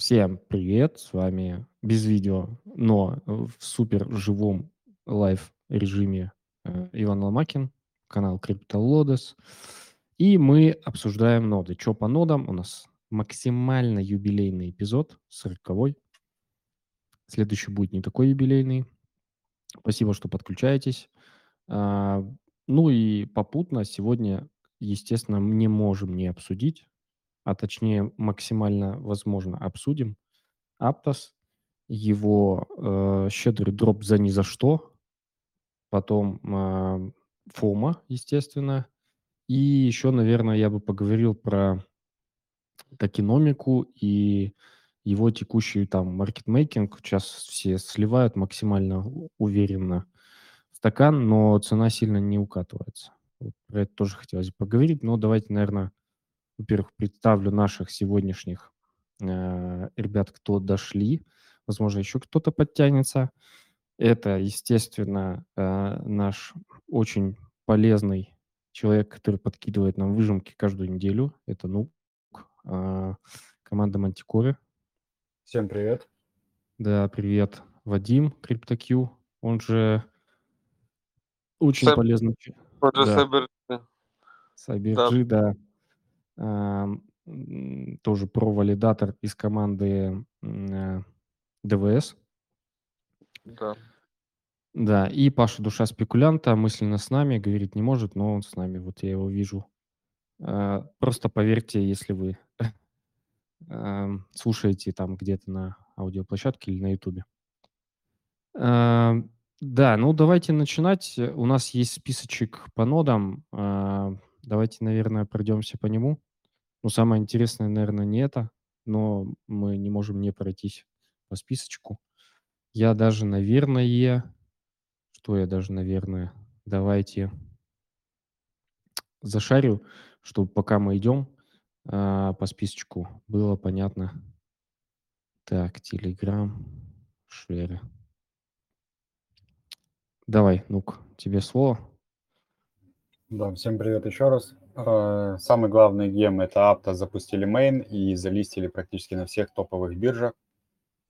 Всем привет, с вами без видео, но в супер живом live режиме э, Иван Ломакин, канал CryptoLodes. И мы обсуждаем ноды. Что по нодам? У нас максимально юбилейный эпизод, 40 Следующий будет не такой юбилейный. Спасибо, что подключаетесь. А, ну и попутно сегодня, естественно, не можем не обсудить, а точнее максимально возможно обсудим Аптос, его э, щедрый дроп за ни за что, потом э, Фома, естественно, и еще, наверное, я бы поговорил про токеномику и его текущий там маркетмейкинг. Сейчас все сливают максимально уверенно стакан, но цена сильно не укатывается. Вот про это тоже хотелось поговорить, но давайте, наверное, во-первых, представлю наших сегодняшних э, ребят, кто дошли. Возможно, еще кто-то подтянется. Это, естественно, э, наш очень полезный человек, который подкидывает нам выжимки каждую неделю. Это Нук, э, команда Мантикоры. Всем привет. Да, привет. Вадим, CryptoQ, он же очень Cyb... полезный. Он же да. CyberG. CyberG, да. да. Тоже про-валидатор из команды э, ДВС. Да. Да, и Паша Душа спекулянта мысленно с нами, говорить не может, но он с нами, вот я его вижу. А, просто поверьте, если вы слушаете там где-то на аудиоплощадке или на ютубе. Эм, да, ну давайте начинать. У нас есть списочек по нодам. А, давайте, наверное, пройдемся по нему. Ну, самое интересное, наверное, не это, но мы не можем не пройтись по списочку. Я даже, наверное, что я даже, наверное, давайте зашарю, чтобы пока мы идем а, по списочку, было понятно. Так, Telegram, шеры. Давай, ну-ка, тебе слово. Да, всем привет еще раз. А, самый главный gem – это Aptos запустили main и залистили практически на всех топовых биржах.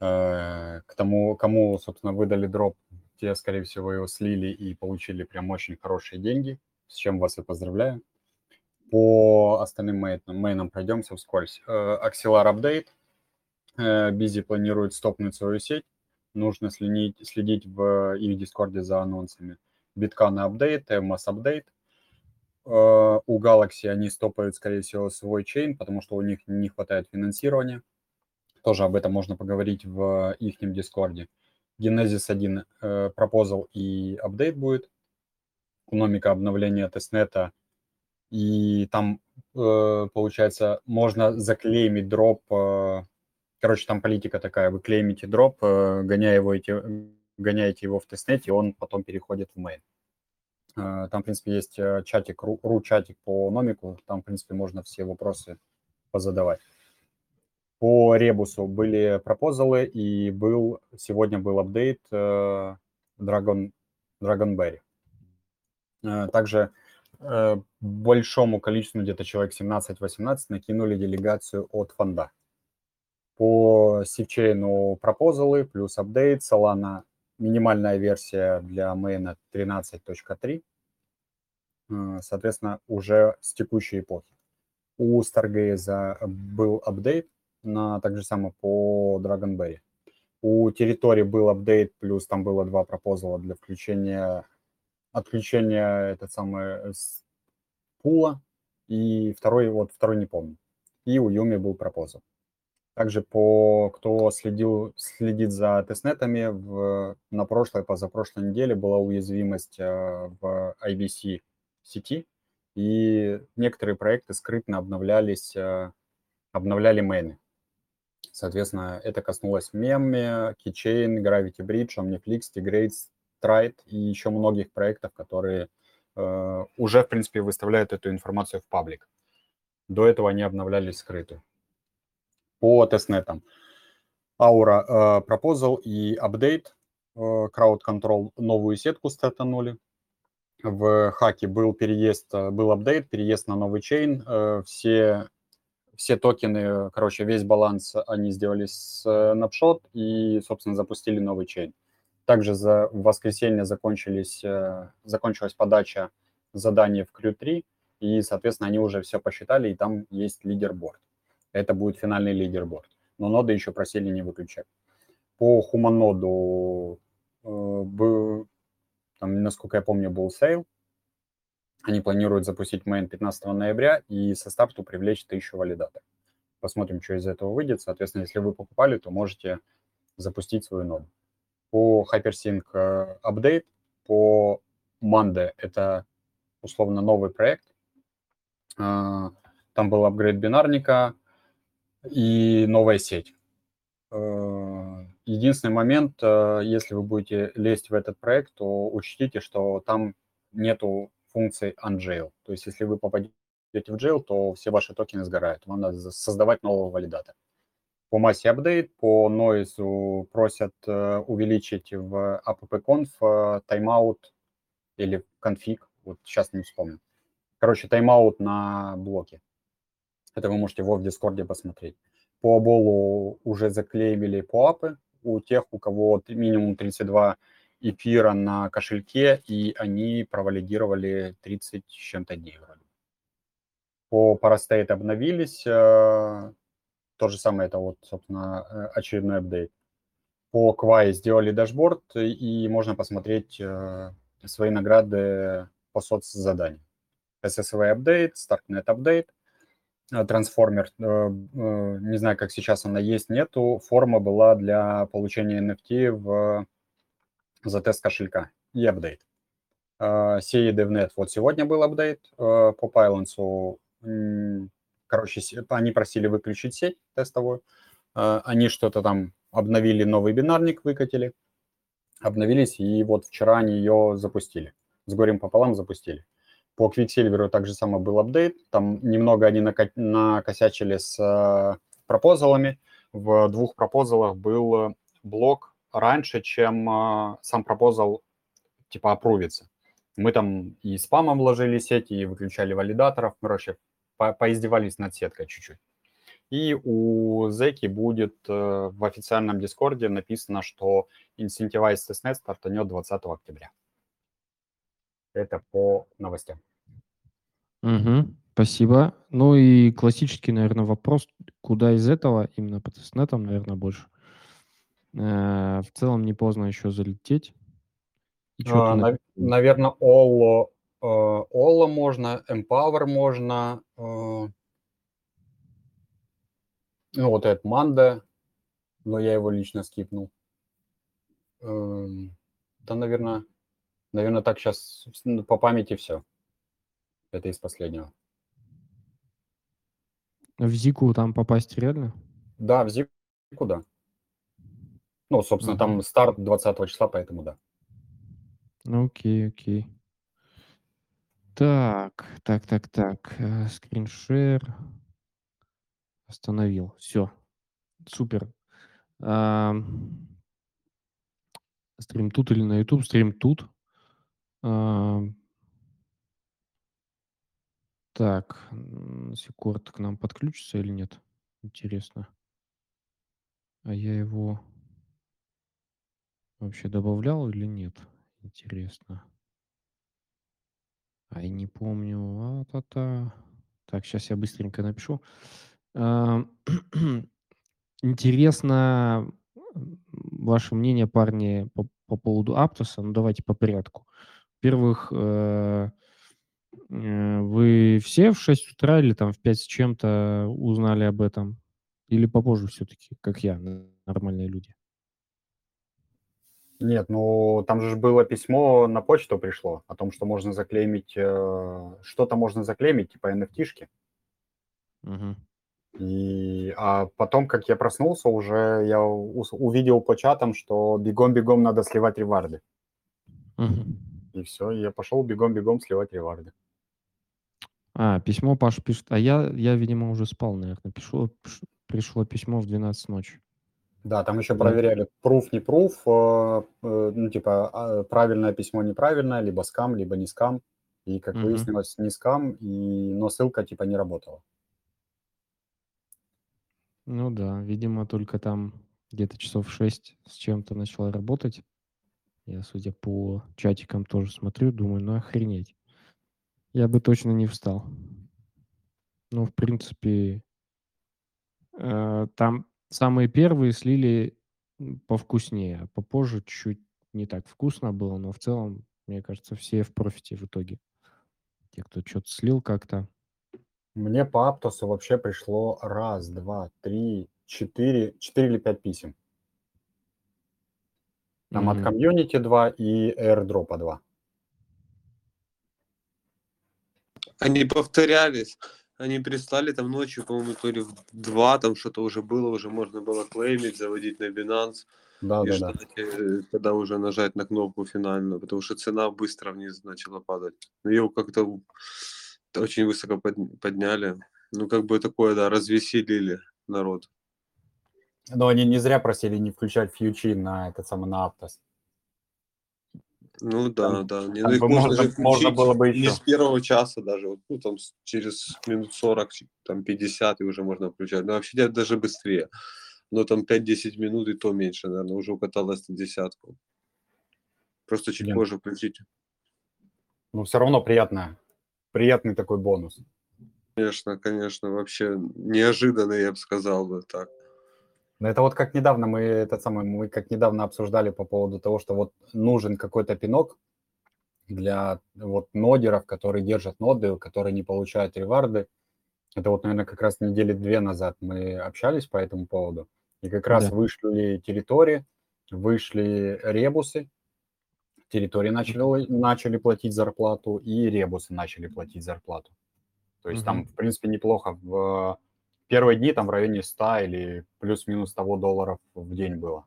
Э, к тому, кому, собственно, выдали drop, те, скорее всего, его слили и получили прям очень хорошие деньги, с чем вас и поздравляю. По остальным main ам, main ам пройдемся вскользь. Э, Axelar Update. BeeZee планирует стопнуть свою сеть. Нужно следить, следить в их дискорде за анонсами. BitCanna Update, MS Update. У Galaxy они стопают, скорее всего, свой chain, потому что у них не хватает финансирования. Тоже об этом можно поговорить в их дискорде. GenesisL1 э, proposal и update будет. Экономика обновления тестнета. И там, э, получается, можно заклеймить дроп. Э, короче, там политика такая. Вы клеймите дроп, э, гоняя его, гоняете его в тестнете, и он потом переходит в main. Э, там, в принципе, есть э, чатик, ру-чатик по Nomic у. Там, в принципе, можно все вопросы позадавать. По Rebus у были пропозалы, и был, сегодня был апдейт э, Dragon, Dragonberry. Также большому количеству, где-то человек 17-18, накинули делегацию от фонда. По сивчейну пропозалы плюс апдейт, Solana минимальная версия для мейна 13.3, соответственно, уже с текущей эпохи. У Stargaze был апдейт, на так же самое по Dragonberry. У территории был апдейт, плюс там было два пропозала для включения, отключения этот самый пула, и второй, вот второй не помню. И у Юми был пропозал. Также по, кто следил, следит за тестнетами, в, на прошлой, позапрошлой неделе была уязвимость э, в IBC сети, и некоторые проекты скрытно обновлялись, э, обновляли мейны. Соответственно, это коснулось Meme, Keychain, Gravity Bridge, Omniflix, Tigrades, Trite и еще многих проектов, которые э, уже, в принципе, выставляют эту информацию в паблик. До этого они обновлялись скрыто. По тестнетам. Aura э, Proposal и Update Crowd Control новую сетку стартанули. В хаке был переезд, э, был апдейт, переезд на новый чейн. Э, все все токены, короче, весь баланс они сделали с Snapshot и, собственно, запустили новый чейн. Также за, в воскресенье закончились, закончилась подача заданий в Q3, и, соответственно, они уже все посчитали, и там есть лидерборд. Это будет финальный лидерборд. Но ноды еще просили не выключать. По Humanode у э, там, насколько я помню, был sale. Они планируют запустить main 15 ноября и со старту привлечь тысячу валидаторов. Посмотрим, что из этого выйдет. Соответственно, если вы покупали, то можете запустить свою ноду. По Hypersync апдейт, по Mande это условно новый проект. А, там был апгрейд бинарника и новая сеть. А, единственный момент, а, если вы будете лезть в этот проект, то учтите, что там нету функции unjail. То есть если вы попадете в jail, то все ваши токены сгорают. Вам надо создавать нового валидатора. По Massa апдейт, по нойзу просят э, увеличить в appconf э, тайм-аут или конфиг, вот сейчас не вспомню. Короче, тайм-аут на блоке. Это вы можете в Дискорде посмотреть. По Obol у уже заклеймили POAP ы у тех, у кого минимум 32 эфира на кошельке, и они провалидировали 30 с чем-то дней вроде. По Parastate обновились, э, то же самое, это вот, собственно, э, очередной апдейт. По Quai сделали дашборд, и можно посмотреть э, свои награды по соцзаданиям. SSV апдейт, Starknet апдейт, Transformer, не знаю, как сейчас она есть, нету. Форма была для получения NFT в тест кошелька и апдейт. CE DevNet, вот сегодня был апдейт по Pylons. Короче, они просили выключить сеть тестовую. Они что-то там обновили, новый бинарник выкатили, обновились, и вот вчера они ее запустили. С горем пополам запустили. По Quicksilver так же самое был апдейт. Там немного они накосячили с пропозалами. В двух пропозалах был блок раньше, чем э, сам пропозал типа опрувится. Мы там и спамом вложили сеть, и выключали валидаторов. Короче, по поиздевались над сеткой чуть-чуть. И у Зеки будет э, в официальном Дискорде написано, что Incentivize Testnet стартанет 20 октября. Это по новостям. Угу, спасибо. Ну и классический, наверное, вопрос, куда из этого, именно по тестнетам, наверное, больше? Э, в целом не поздно еще залететь. И а, нав- наверное, Олло, э, Олло можно, Empower можно, э, ну вот этот Манда, но я его лично скипнул. Э, да, наверное, наверное, так сейчас по памяти все. Это из последнего. В Зику там попасть реально? Да, в Зику, да. Ну, собственно, угу. там старт 20 числа, поэтому да. Окей, окей. Так, так, так, так. Э, скриншер. Остановил. Все. Супер. А, стрим тут или на YouTube? Стрим тут. А, так, Секорд к нам подключится или нет? Интересно. А я его вообще добавлял или нет? Интересно. А я не помню. А, та -та. Так, сейчас я быстренько напишу. А, интересно ваше мнение, парни, по, по поводу Аптоса. Ну, давайте по порядку. Во-первых, э, э, вы все в 6 утра или там в 5 с чем-то узнали об этом? Или попозже все-таки, как я, нормальные люди? Нет, ну там же было письмо на почту пришло о том, что можно заклеймить, э, что-то можно заклеймить, типа NFT-шки. Угу. И, а потом, как я проснулся, уже я увидел по чатам, что бегом-бегом надо сливать реварды. Угу. И все, я пошел бегом-бегом сливать реварды. А, письмо Паша пишет. А я, я, видимо, уже спал, наверное. Пришло, пришло письмо в 12 ночи. Да, там еще проверяли proof, не proof, э, э, ну, типа, а, правильное письмо, неправильное, либо скам, либо не скам. И, как mm-hmm. выяснилось, не скам, и, но ссылка, типа, не работала. Ну да, видимо, только там где-то часов 6 с чем-то начала работать. Я, судя по чатикам, тоже смотрю, думаю, ну охренеть. Я бы точно не встал. Ну, в принципе, э, там самые первые слили повкуснее, а попозже чуть не так вкусно было, но в целом, мне кажется, все в профите в итоге. Те, кто что-то слил как-то. Мне по Аптосу вообще пришло раз, два, три, четыре, четыре или пять писем. Там от Мгм. комьюнити 2 и airdrop 2. Они повторялись. Они прислали там ночью, по-моему, то ли в два, там что-то уже было, уже можно было клеймить, заводить на Binance. И Да-да-да. ждать, э, когда уже нажать на кнопку финальную, потому что цена быстро вниз начала падать. Ну, Ее как-то очень высоко под- подняли. Ну, как бы такое, да, развеселили народ. Но они не зря просили не включать фьючи на этот самый на Аптос. Ну да, Там- да. Не, там ну, их можно, можно- же можно было бы не еще. с первого часа даже, вот, ну там через минут 40, чи- там 50 и уже можно включать. Ну вообще даже быстрее. Но там 5-10 минут и то меньше, наверное, уже укаталось на десятку. Просто чуть Блин. позже включить. Но все равно приятно. Приятный такой бонус. Конечно, конечно, вообще неожиданно, я бы сказал бы так. Но это вот как недавно мы этот самый мы как недавно обсуждали по поводу того, что вот нужен какой-то пинок для вот нодеров, которые держат ноды, которые не получают реварды. Это вот, наверное, как раз недели две назад мы общались по этому поводу. И как раз Да. вышли территории, вышли ребусы, территории начали, начали платить зарплату, и ребусы начали платить зарплату. То есть там, Мгм. в принципе, неплохо. В первые дни там в районе 100 или плюс-минус того долларов в день было.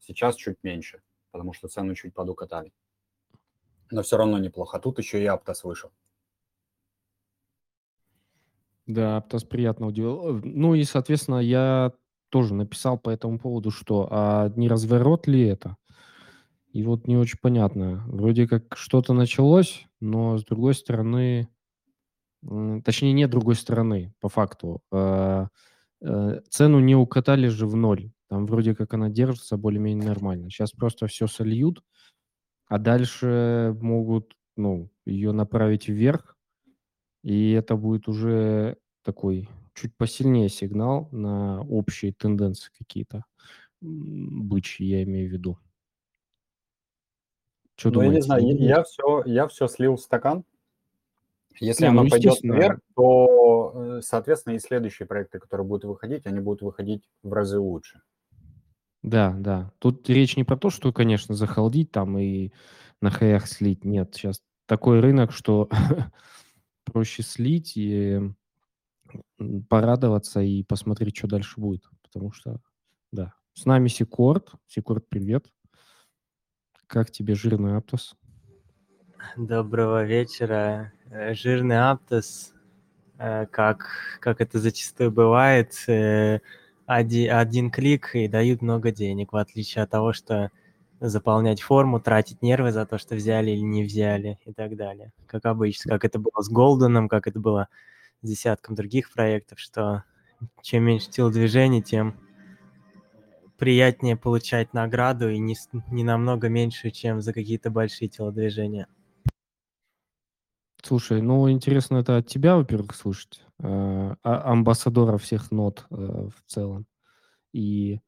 Сейчас чуть меньше, потому что цену чуть подукатали. Но все равно неплохо. Тут еще и Аптос вышел. Да, Аптос приятно удивил. Ну и, соответственно, я тоже написал по этому поводу, что а не разворот ли это? И вот не очень понятно. Вроде как что-то началось, но с другой стороны, точнее, нет другой стороны, по факту. А, э, Цену не укатали же в ноль. Там вроде как она держится более-менее нормально. Сейчас просто все сольют, а дальше могут, ну, ее направить вверх, и это будет уже такой чуть посильнее сигнал на общие тенденции какие-то. Бычьи, я имею в виду. Что Ну, я не думаете? знаю, я- думаете? я все, я все слил в стакан. Если оно ну, пойдет вверх, то, э, соответственно, и следующие проекты, которые будут выходить, они будут выходить в разы лучше. Да, да. Тут речь не про то, что, конечно, захалдить там и на хаях слить. Нет, сейчас такой рынок, что проще слить и порадоваться и посмотреть, что дальше будет. Потому что, да. С нами Секорд. Секорд, привет. Как тебе жирный Аптос? Доброго вечера. Э, Жирный Аптос, э, как, как это зачастую бывает, э, оди- один клик и дают много денег, в отличие от того, что заполнять форму, тратить нервы за то, что взяли или не взяли и так далее. Как обычно, как это было с Голденом, как это было с десятком других проектов, что чем меньше телодвижений, тем приятнее получать награду и не, не намного меньше, чем за какие-то большие телодвижения. Слушай, ну интересно это от тебя, во-первых, слышать, э, а- амбассадора всех нот э, в целом и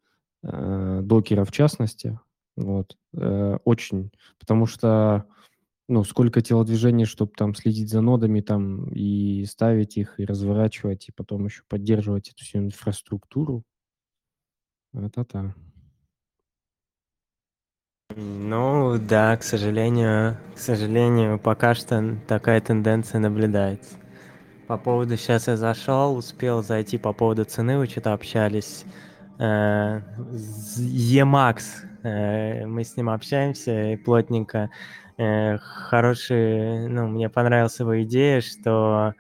э, докера в частности. Вот. Э, очень. Потому что, ну, сколько телодвижений, чтобы там следить за нодами там и ставить их, и разворачивать, и потом еще поддерживать эту всю инфраструктуру. Это-то. Ну да, к сожалению, к сожалению, пока что такая тенденция наблюдается. По поводу, сейчас я зашел, успел зайти по поводу цены, вы что-то общались. Э, Емакс, э, мы с ним общаемся и плотненько. Э, Хороший, ну, мне понравилась его идея, что,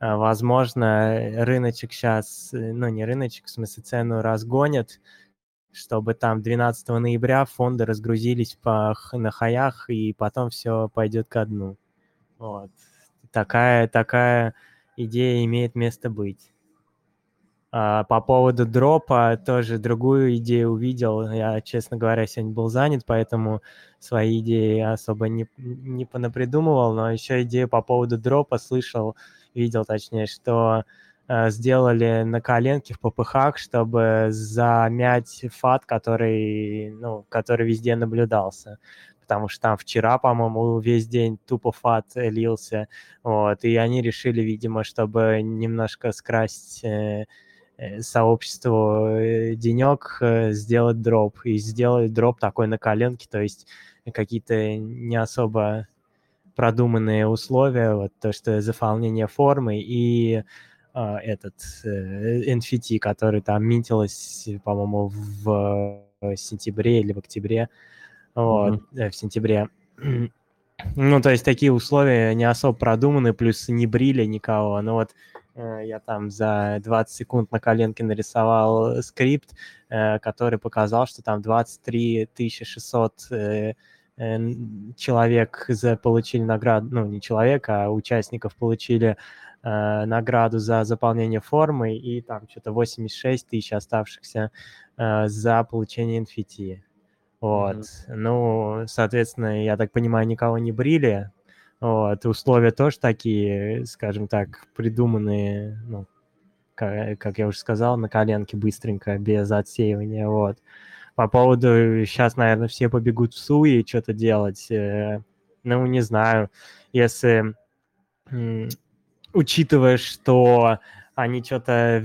э, возможно, рыночек сейчас, ну, не рыночек, в смысле цену разгонят, чтобы там 12 ноября фонды разгрузились по, на хаях, и потом все пойдет ко дну. Вот. Такая, такая идея имеет место быть. А, по поводу дропа тоже другую идею увидел. Я, честно говоря, сегодня был занят, поэтому свои идеи особо не, не понапридумывал, но еще идею по поводу дропа слышал, видел точнее, что сделали на коленке в попыхах, чтобы замять фат, который, ну, который везде наблюдался. Потому что там вчера, по-моему, весь день тупо фат лился, вот, и они решили, видимо, чтобы немножко скрасить э, Э, сообществу э, денек э, сделать дроп. И сделать дроп такой на коленке, то есть какие-то не особо продуманные условия, вот то, что заполнение формы. И э, этот э, NFT, который там минтилось, по-моему, в сентябре или в октябре, вот, mm-hmm. в сентябре. Ну, то есть такие условия не особо продуманы, плюс не брили никого. Ну вот Э, я там за 20 секунд на коленке нарисовал скрипт, э, который показал, что там 23 600 э, человек за, получили награду, ну, не человек, а участников получили награду за заполнение формы, и там что-то 86 тысяч оставшихся за получение NFT. Вот. Mm-hmm. Ну, соответственно, я так понимаю, никого не брили, вот, условия тоже такие, скажем так, придуманные, ну, как, как я уже сказал, на коленке быстренько, без отсеивания, вот. По поводу, сейчас, наверное, все побегут в Суи что-то делать, э, ну, не знаю, если, учитывая, что они что-то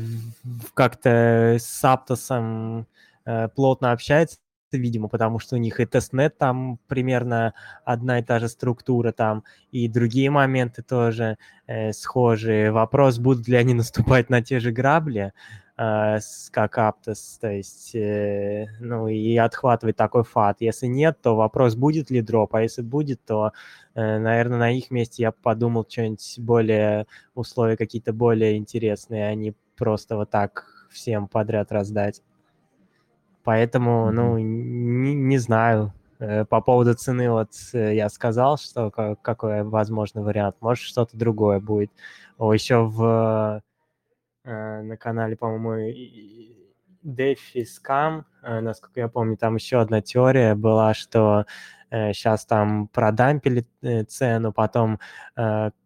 как-то с Аптосом э, плотно общаются, видимо, потому что у них и тестнет там примерно одна и та же структура там, и другие моменты тоже э, схожие. Вопрос, будут ли они наступать на те же грабли, как Aptos, то есть, э, ну, и отхватывать такой FUD. Если нет, то вопрос, будет ли дроп, а если будет, то, э, наверное, на их месте я подумал что-нибудь более, условия какие-то более интересные, а не просто вот так всем подряд раздать. Поэтому, ну, не, не знаю. Э, по поводу цены вот э, я сказал, что какой возможный вариант. Может, что-то другое будет. Еще в, э, на канале, по-моему, DeFi Scam, насколько я помню, там еще одна теория была, что сейчас там продампили цену, потом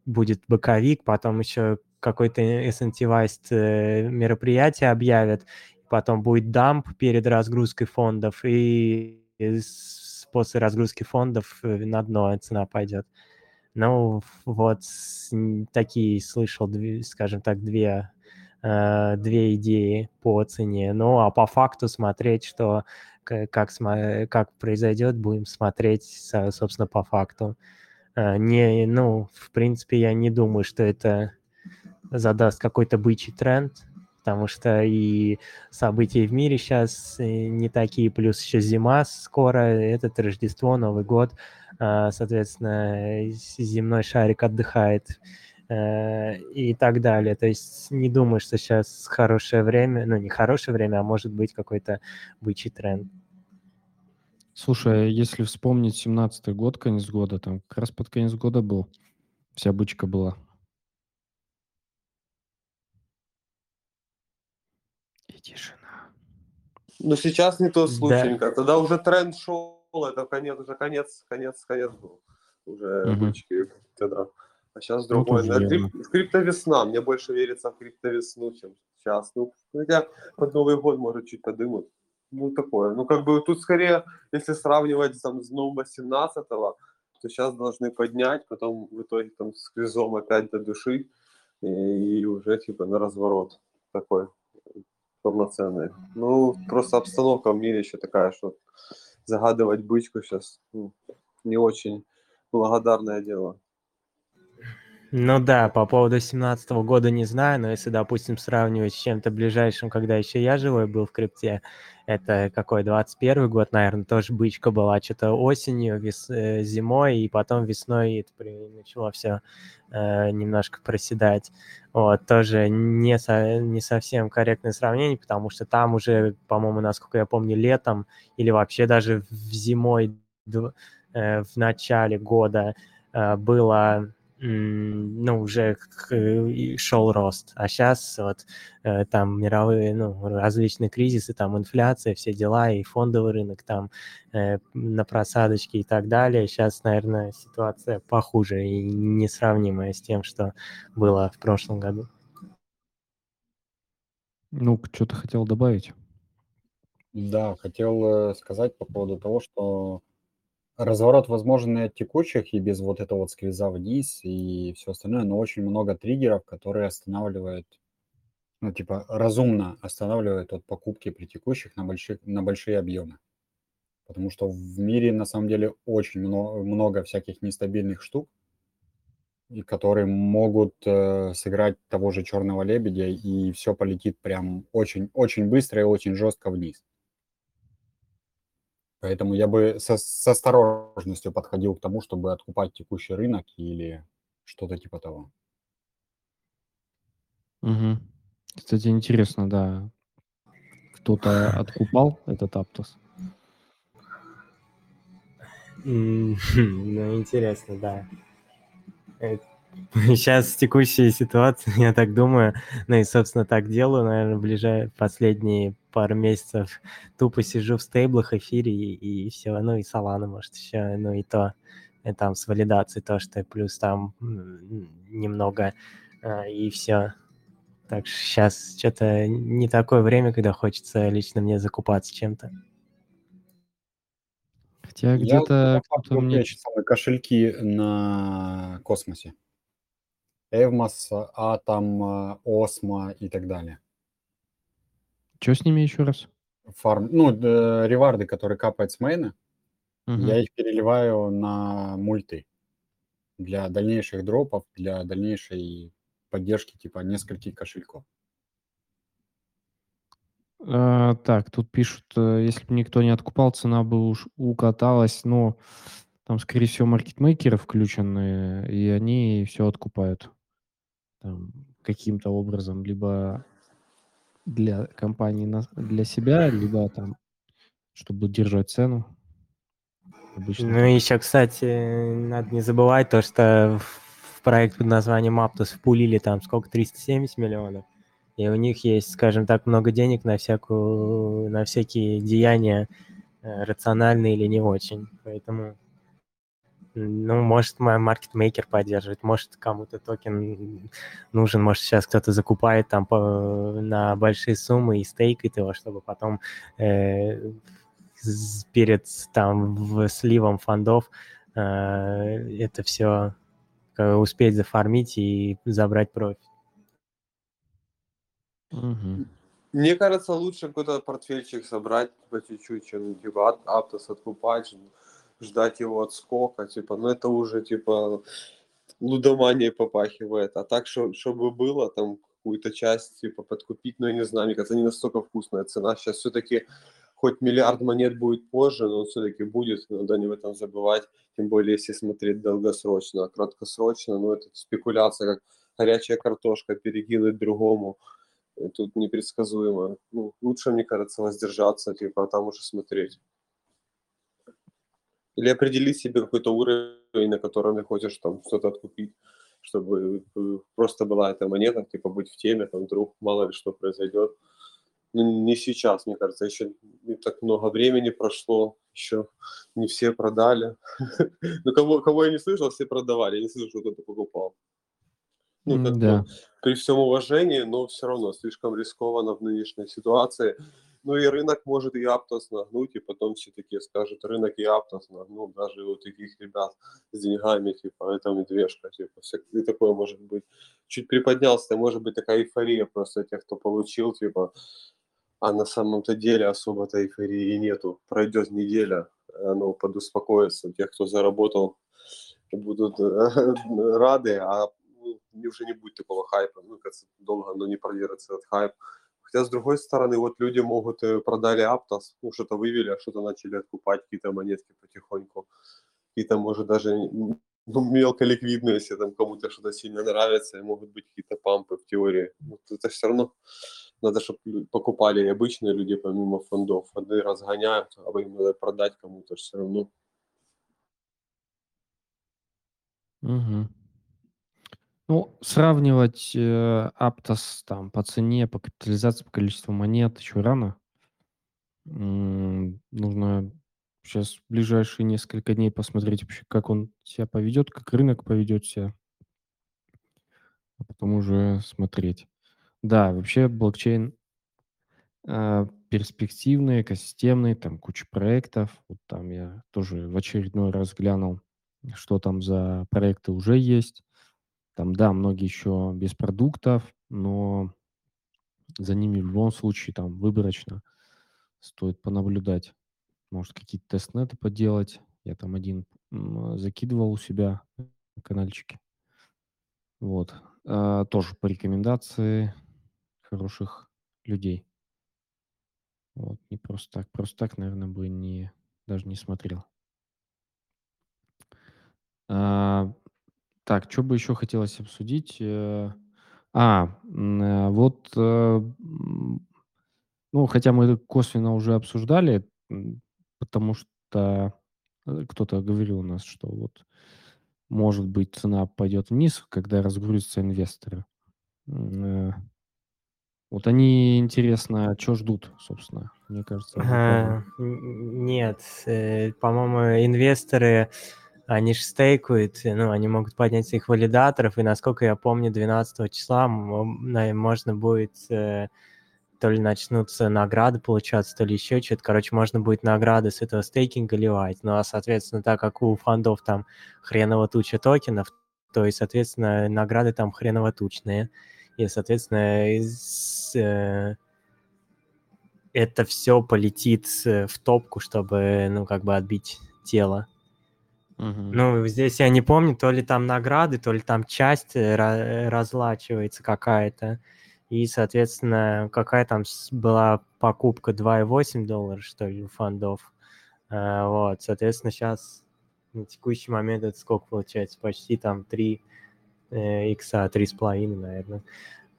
будет боковик, потом еще какой-то incentivized мероприятие объявят, потом будет дамп перед разгрузкой фондов, и после разгрузки фондов э, на дно цена пойдет. Ну, вот такие слышал, скажем так, две, э, две идеи по цене. Ну, а по факту смотреть, что как, как произойдет, будем смотреть, собственно, по факту. Э, не, ну, в принципе, я не думаю, что это задаст какой-то бычий тренд, потому что и события в мире сейчас э, не такие, плюс еще зима скоро, этот Рождество, Новый год, а, соответственно, земной шарик отдыхает э, и так далее. То есть не думаю, что сейчас хорошее время, ну не хорошее время, а может быть какой-то бычий тренд. Слушай, если вспомнить 17-й год, конец года, там как раз под конец года был, вся бычка была. тишина. Ну, сейчас не то случайненько. Да. Тогда уже тренд шел, это конец, уже конец, конец, конец был. Уже угу. бычки тогда. А сейчас другой. Ну, Крип, криптовесна. Мне больше верится в криптовесну, чем сейчас. Ну, хотя под Новый год, может, чуть подымут. Ну, такое. Ну, как бы тут скорее, если сравнивать там с новым 18-го, то сейчас должны поднять, потом в итоге там с кризом опять до души и, и уже типа на разворот такой полноценные. Ну, просто обстановка в мире еще такая, что загадывать бычку сейчас ну, не очень благодарное дело. Ну да, по поводу 17 года не знаю, но если, допустим, сравнивать с чем-то ближайшим, когда еще я живой был в крипте, это какой, 21 год, наверное, тоже бычка была, что-то осенью, вес, э, зимой, и потом весной это при, начало все э, немножко проседать. Вот, тоже не, со, не совсем корректное сравнение, потому что там уже, по-моему, насколько я помню, летом или вообще даже в зимой, э, в начале года э, было ну, уже шел рост. А сейчас вот э, там мировые, ну, различные кризисы, там инфляция, все дела, и фондовый рынок там э, на просадочке и так далее. Сейчас, наверное, ситуация похуже и несравнимая с тем, что было в прошлом году. Ну, что ты хотел добавить? Да, хотел э, сказать по поводу того, что разворот возможен и от текущих, и без вот этого вот сквиза вниз и все остальное, но очень много триггеров, которые останавливают, ну, типа, разумно останавливают от покупки при текущих на, больших, на большие объемы. Потому что в мире на самом деле очень много, много всяких нестабильных штук, и которые могут э, сыграть того же черного лебедя, и все полетит прям очень-очень быстро и очень жестко вниз. Поэтому я бы со, с осторожностью подходил к тому, чтобы откупать текущий рынок или что-то типа того. Угу. Кстати, интересно, да. Кто-то откупал этот Аптос? Ну, интересно, да. Сейчас текущая ситуация, я так думаю, ну и, собственно, так делаю, наверное, ближайшие последние пару месяцев тупо сижу в стейблах, эфире и, и все, ну и Solana, может, еще, ну и то, и там с валидацией то, что плюс там немного, а, и все. Так что сейчас что-то не такое время, когда хочется лично мне закупаться чем-то. Хотя где-то кто-то мне... кошельки на космосе. Эвмос, Атом, Осмо и так далее. Что с ними еще раз? Фарм, ну, реварды, которые капают с мейна, угу. я их переливаю на мульты для дальнейших дропов, для дальнейшей поддержки типа нескольких кошельков. А, так, тут пишут, э, если бы никто не откупал, цена бы уж укаталась, но там, скорее всего, маркетмейкеры включены, и они все откупают там, каким-то образом, либо для компании, на, для себя, либо там, чтобы держать цену. Обычно ну, еще, кстати, надо не забывать то, что в проект под названием Aptos впулили там сколько, 370 миллионов. И у них есть, скажем так, много денег на, всякую, на всякие деяния, э, рациональные или не очень. Поэтому ну, может, маркетмейкер поддерживает, может, кому-то токен нужен, может, сейчас кто-то закупает там по, на большие суммы и стейкает его, чтобы потом э, перед там в сливом фондов э, это все успеть зафармить и забрать профит. Угу. Мне кажется, лучше какой-то портфельчик собрать по чуть-чуть, чем типа Аптос откупать, ждать его отскока, типа, ну это уже типа лудомания попахивает. А так, что, чтобы было там какую-то часть типа подкупить, ну я не знаю, мне кажется, не настолько вкусная цена. Сейчас все-таки хоть миллиард монет будет позже, но все-таки будет, надо не в этом забывать, тем более если смотреть долгосрочно, а краткосрочно, ну это спекуляция, как горячая картошка перекинуть другому, тут непредсказуемо. Ну, лучше, мне кажется, воздержаться, типа, а там уже смотреть. Или определить себе какой-то уровень, на котором ты хочешь там что-то откупить, чтобы э, просто была эта монета, типа быть в теме, там вдруг мало ли что произойдет. Ну, не сейчас, мне кажется, еще не так много времени прошло, еще не все продали. Ну, кого, кого я не слышал, все продавали, я не слышал, кто-то покупал. Ну, как да. при всем уважении, но все равно слишком рискованно в нынешней ситуации. Ну и рынок может и Аптос нагнуть, и потом все такие скажут, рынок и Аптос нагнул, даже у таких ребят с деньгами, типа, это медвежка, типа, все, и такое может быть. Чуть приподнялся, может быть такая эйфория просто тех, кто получил, типа, а на самом-то деле особо-то эйфории нету. Пройдет неделя, оно подуспокоится. Тех, кто заработал, будут э, рады, а ну, уже не будет такого хайпа. Ну, кажется, долго оно не продержится этот хайп. Хотя, с другой стороны, вот люди могут э, продали Аптос, ну, что-то вывели, а что-то начали откупать, какие-то монетки потихоньку. Какие-то, может, даже ну, мелко ликвидные, если там кому-то что-то сильно нравится, и могут быть какие-то пампы в теории. Вот это все равно надо, чтобы покупали и обычные люди помимо фондов. Фонды разгоняют, а им надо продать кому-то все равно. Угу. Ну, сравнивать э, Aptos там по цене, по капитализации, по количеству монет еще рано. М, Нужно сейчас в ближайшие несколько дней посмотреть вообще, как он себя поведет, как рынок поведет себя, а потом уже смотреть. Да, вообще блокчейн а, перспективный, экосистемный, там куча проектов. Вот там я тоже в очередной раз глянул, что там за проекты уже есть. Там, да, многие еще без продуктов, но за ними в любом случае там выборочно стоит понаблюдать. Может, какие-то тестнеты поделать. Я там один закидывал у себя на каналчике. Вот. А, тоже по рекомендации хороших людей. Вот, не просто так. Просто так, наверное, бы не, даже не смотрел. А, так, что бы еще хотелось обсудить? Э, А, э, вот, э, ну, хотя мы это косвенно уже обсуждали, потому что кто-то говорил у нас, что вот, может быть, цена пойдет вниз, когда разгрузятся инвесторы. Вот они, интересно, что ждут, собственно? Мне кажется, это. А, Нет, по-моему, инвесторы, они же стейкают, э, ну, они могут поднять своих валидаторов, и, насколько я помню, 12 числа можно будет, э, то ли начнутся награды получаться, то ли еще что-то. Короче, можно будет награды с этого стейкинга ливать. Ну, а, соответственно, так как у фондов там хреново туча токенов, то и, соответственно, награды там хреново тучные. И, соответственно, из, э, это все полетит э, в топку, чтобы, ну, как бы отбить тело. Ну, здесь я не помню, то ли там награды, то ли там часть э, ра- разлачивается какая-то. И, соответственно, какая там была покупка 2,8 долларов, что ли, у фондов. А, Вот, соответственно, сейчас на текущий момент это сколько получается? Почти там 3 э, икса, 3,5, наверное.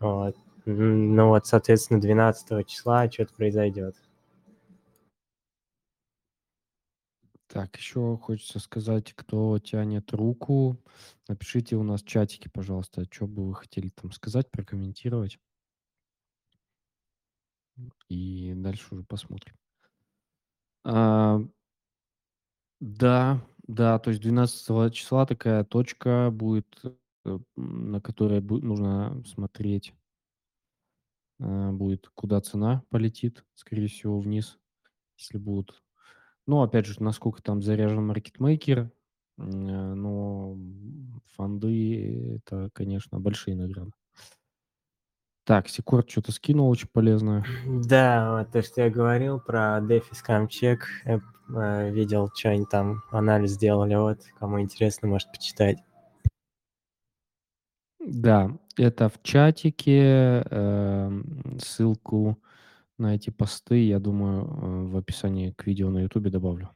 Вот. Ну вот, соответственно, 12 числа что-то произойдет. Так, еще хочется сказать, кто тянет руку, напишите у нас в чатике, пожалуйста, что бы вы хотели там сказать, прокомментировать. И дальше уже посмотрим. А, да, да, то есть 12 числа такая точка будет, э, на которой нужно смотреть, а, будет, куда цена полетит, скорее всего, вниз, если будут Ну, опять же, насколько там заряжен маркетмейкер, э, но фонды- это, конечно, большие награды. Так, Секорд что-то скинул очень полезное. Да, вот то, что я говорил про DeFi Scam Check, я, э, видел, что они там анализ сделали, вот, кому интересно, может почитать. Да, это в чатике. эм, Ссылку на эти посты, я думаю, э, в описании к видео на Ютубе добавлю.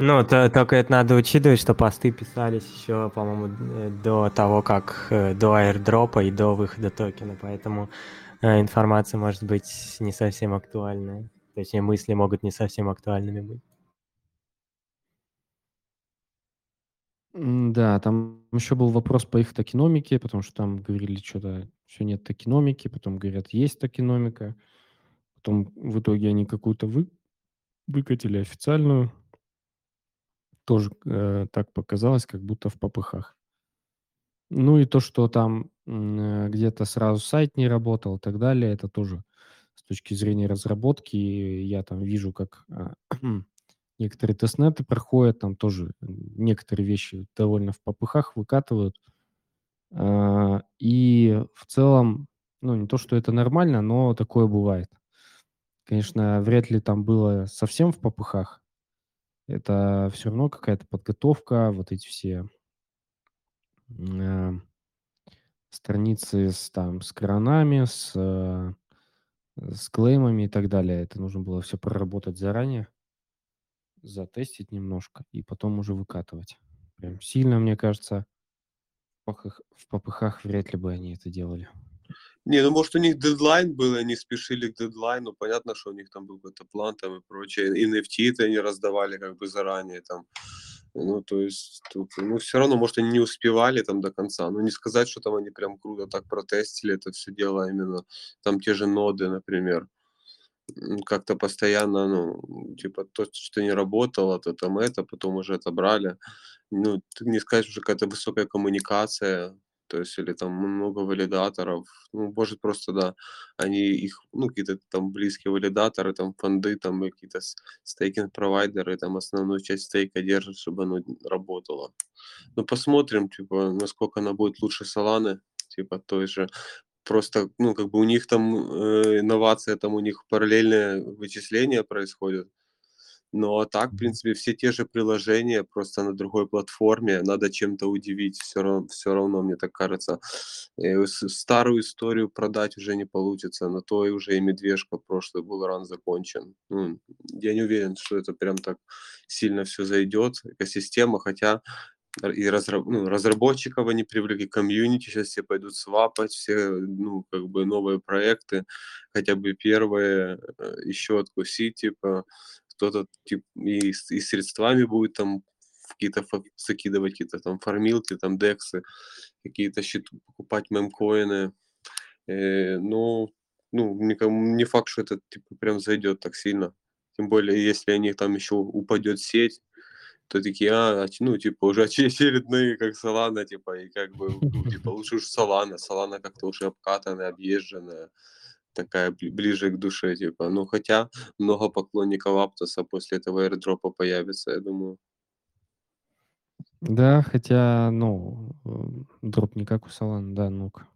Ну, то- только это надо учитывать, что посты писались еще, по-моему, э, до того, как э, до аирдропа и до выхода токена, поэтому информация может быть не совсем актуальная. Точнее, мысли могут не совсем актуальными быть. Да, там еще был вопрос по их токеномике, потому что там говорили, что-то все нет токеномики, потом говорят, есть токеномика. Потом в итоге они какую-то вы, выкатили официальную. Тоже э, так показалось, как будто в попыхах. Ну и то, что там э, где-то сразу сайт не работал и так далее, это тоже с точки зрения разработки. Я там вижу, как а, некоторые тестнеты проходят, там тоже некоторые вещи довольно в попыхах выкатывают. А, И в целом, ну не то, что это нормально, но такое бывает. Конечно, вряд ли там было совсем в попыхах. Это все равно какая-то подготовка, вот эти все э, страницы с, там, с кранами, с, э, с клеймами и так далее. Это нужно было все проработать заранее, затестить немножко и потом уже выкатывать. Прям сильно, мне кажется, попыхах, в попыхах вряд ли бы они это делали. Не, ну может у них дедлайн был, они спешили к дедлайну, понятно, что у них там был какой-то план там и прочее, и NFT-то они раздавали как бы заранее там, ну то есть тут, ну все равно, может они не успевали там до конца, ну не сказать, что там они прям круто так протестили это все дело, а именно там те же ноды, например, как-то постоянно, ну, типа, то, что не работало, то там это, потом уже отобрали. Ну, не сказать, уже какая-то высокая коммуникация, то есть или там много валидаторов, ну, может просто, да, они их, ну, какие-то там близкие валидаторы, там фонды, там какие-то стейкинг-провайдеры, там основную часть стейка держат, чтобы оно работало. Ну, посмотрим, типа, насколько она будет лучше Solana, типа той же просто, ну, как бы у них там э, инновация, там у них параллельное вычисление происходит. А так, в принципе, все те же приложения, просто на другой платформе, надо чем-то удивить, все равно, все равно мне так кажется. Э, старую историю продать уже не получится, на то и уже и медвежка прошлый был ран закончен. Ну, я не уверен, что это прям так сильно все зайдет, экосистема, хотя и разраб, ну, разработчиков они привлекли, комьюнити, сейчас все пойдут свапать, все, ну, как бы новые проекты, хотя бы первые, э, еще откусить, типа, кто-то типа, и, и средствами будет там какие-то закидывать, какие-то там фармилки, там дексы, какие-то счеты, покупать мемкоины. Э, ну, ну, никому, не факт, что это типа прям зайдет так сильно. Тем более, если они там еще упадет сеть, то такие, а, ну, типа, уже очередные, как Солана, типа, и как бы, ну, типа, лучше уж Солана, Солана как-то уже обкатанная, объезженная, такая ближе к душе, типа, ну, хотя много поклонников Аптоса после этого airdропа появится, я думаю. Да, хотя, ну, э, дроп не как у Солана, да, ну-ка.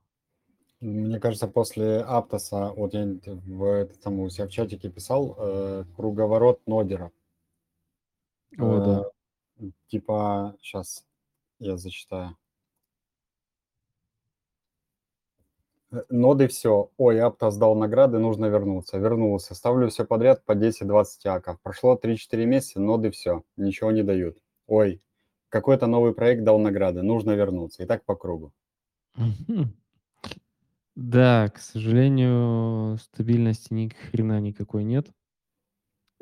Мне кажется, после Аптоса, вот я в самый у себя в чатике писал, э, круговорот нодеров. О, да. Типа, сейчас я зачитаю. Э, ноды все. Ой, Апта сдал награды, нужно вернуться. Вернулся. Ставлю все подряд по 10-20 аков. Прошло 3-4 месяца, ноды все. Ничего не дают. Ой, какой-то новый проект дал награды, нужно вернуться. И так по кругу. Да, к сожалению, стабильности ни хрена никакой нет.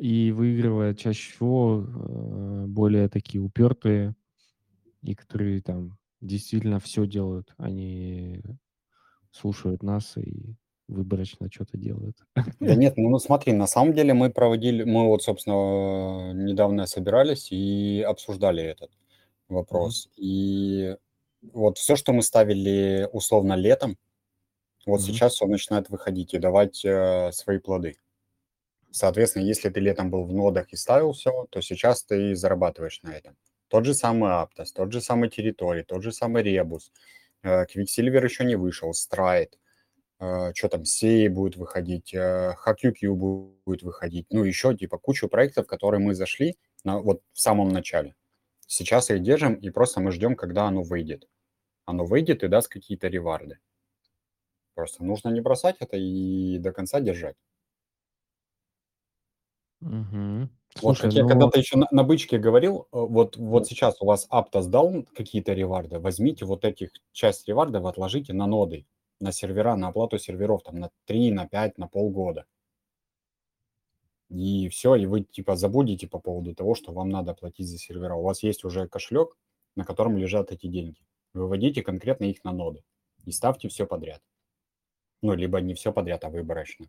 И выигрывает чаще всего э, более такие упертые, и которые там действительно все делают. Они слушают нас и выборочно что-то делают. Да нет, ну, ну смотри, на самом деле мы проводили, мы вот, собственно, недавно собирались и обсуждали этот вопрос. Mm-hmm. И вот все, что мы ставили условно летом, вот mm-hmm. сейчас все начинает выходить и давать э, свои плоды. Соответственно, если ты летом был в нодах и ставил все, то сейчас ты зарабатываешь на этом. Тот же самый Aptos, тот же самый Territory, тот же самый. Э, Quicksilver еще не вышел, Stride. Э, что там, Сей будет выходить, HackUQ э, будет выходить. Ну, еще типа кучу проектов, которые мы зашли на, вот в самом начале. Сейчас их держим, и просто мы ждем, когда оно выйдет. Оно выйдет и даст какие-то реварды. Просто нужно не бросать это и до конца держать. Угу. Вот Слушай, как я ну когда-то еще на, на бычке говорил, э, вот, вот сейчас у вас Aptos дал какие-то реварды, возьмите вот этих часть ревардов, отложите на ноды, на сервера, на оплату серверов, там на 3, на 5, на полгода. И все, и вы типа забудете по поводу того, что вам надо платить за сервера. У вас есть уже кошелек, на котором лежат эти деньги. Выводите конкретно их на ноды и ставьте все подряд. Ну, либо не все подряд, а выборочно.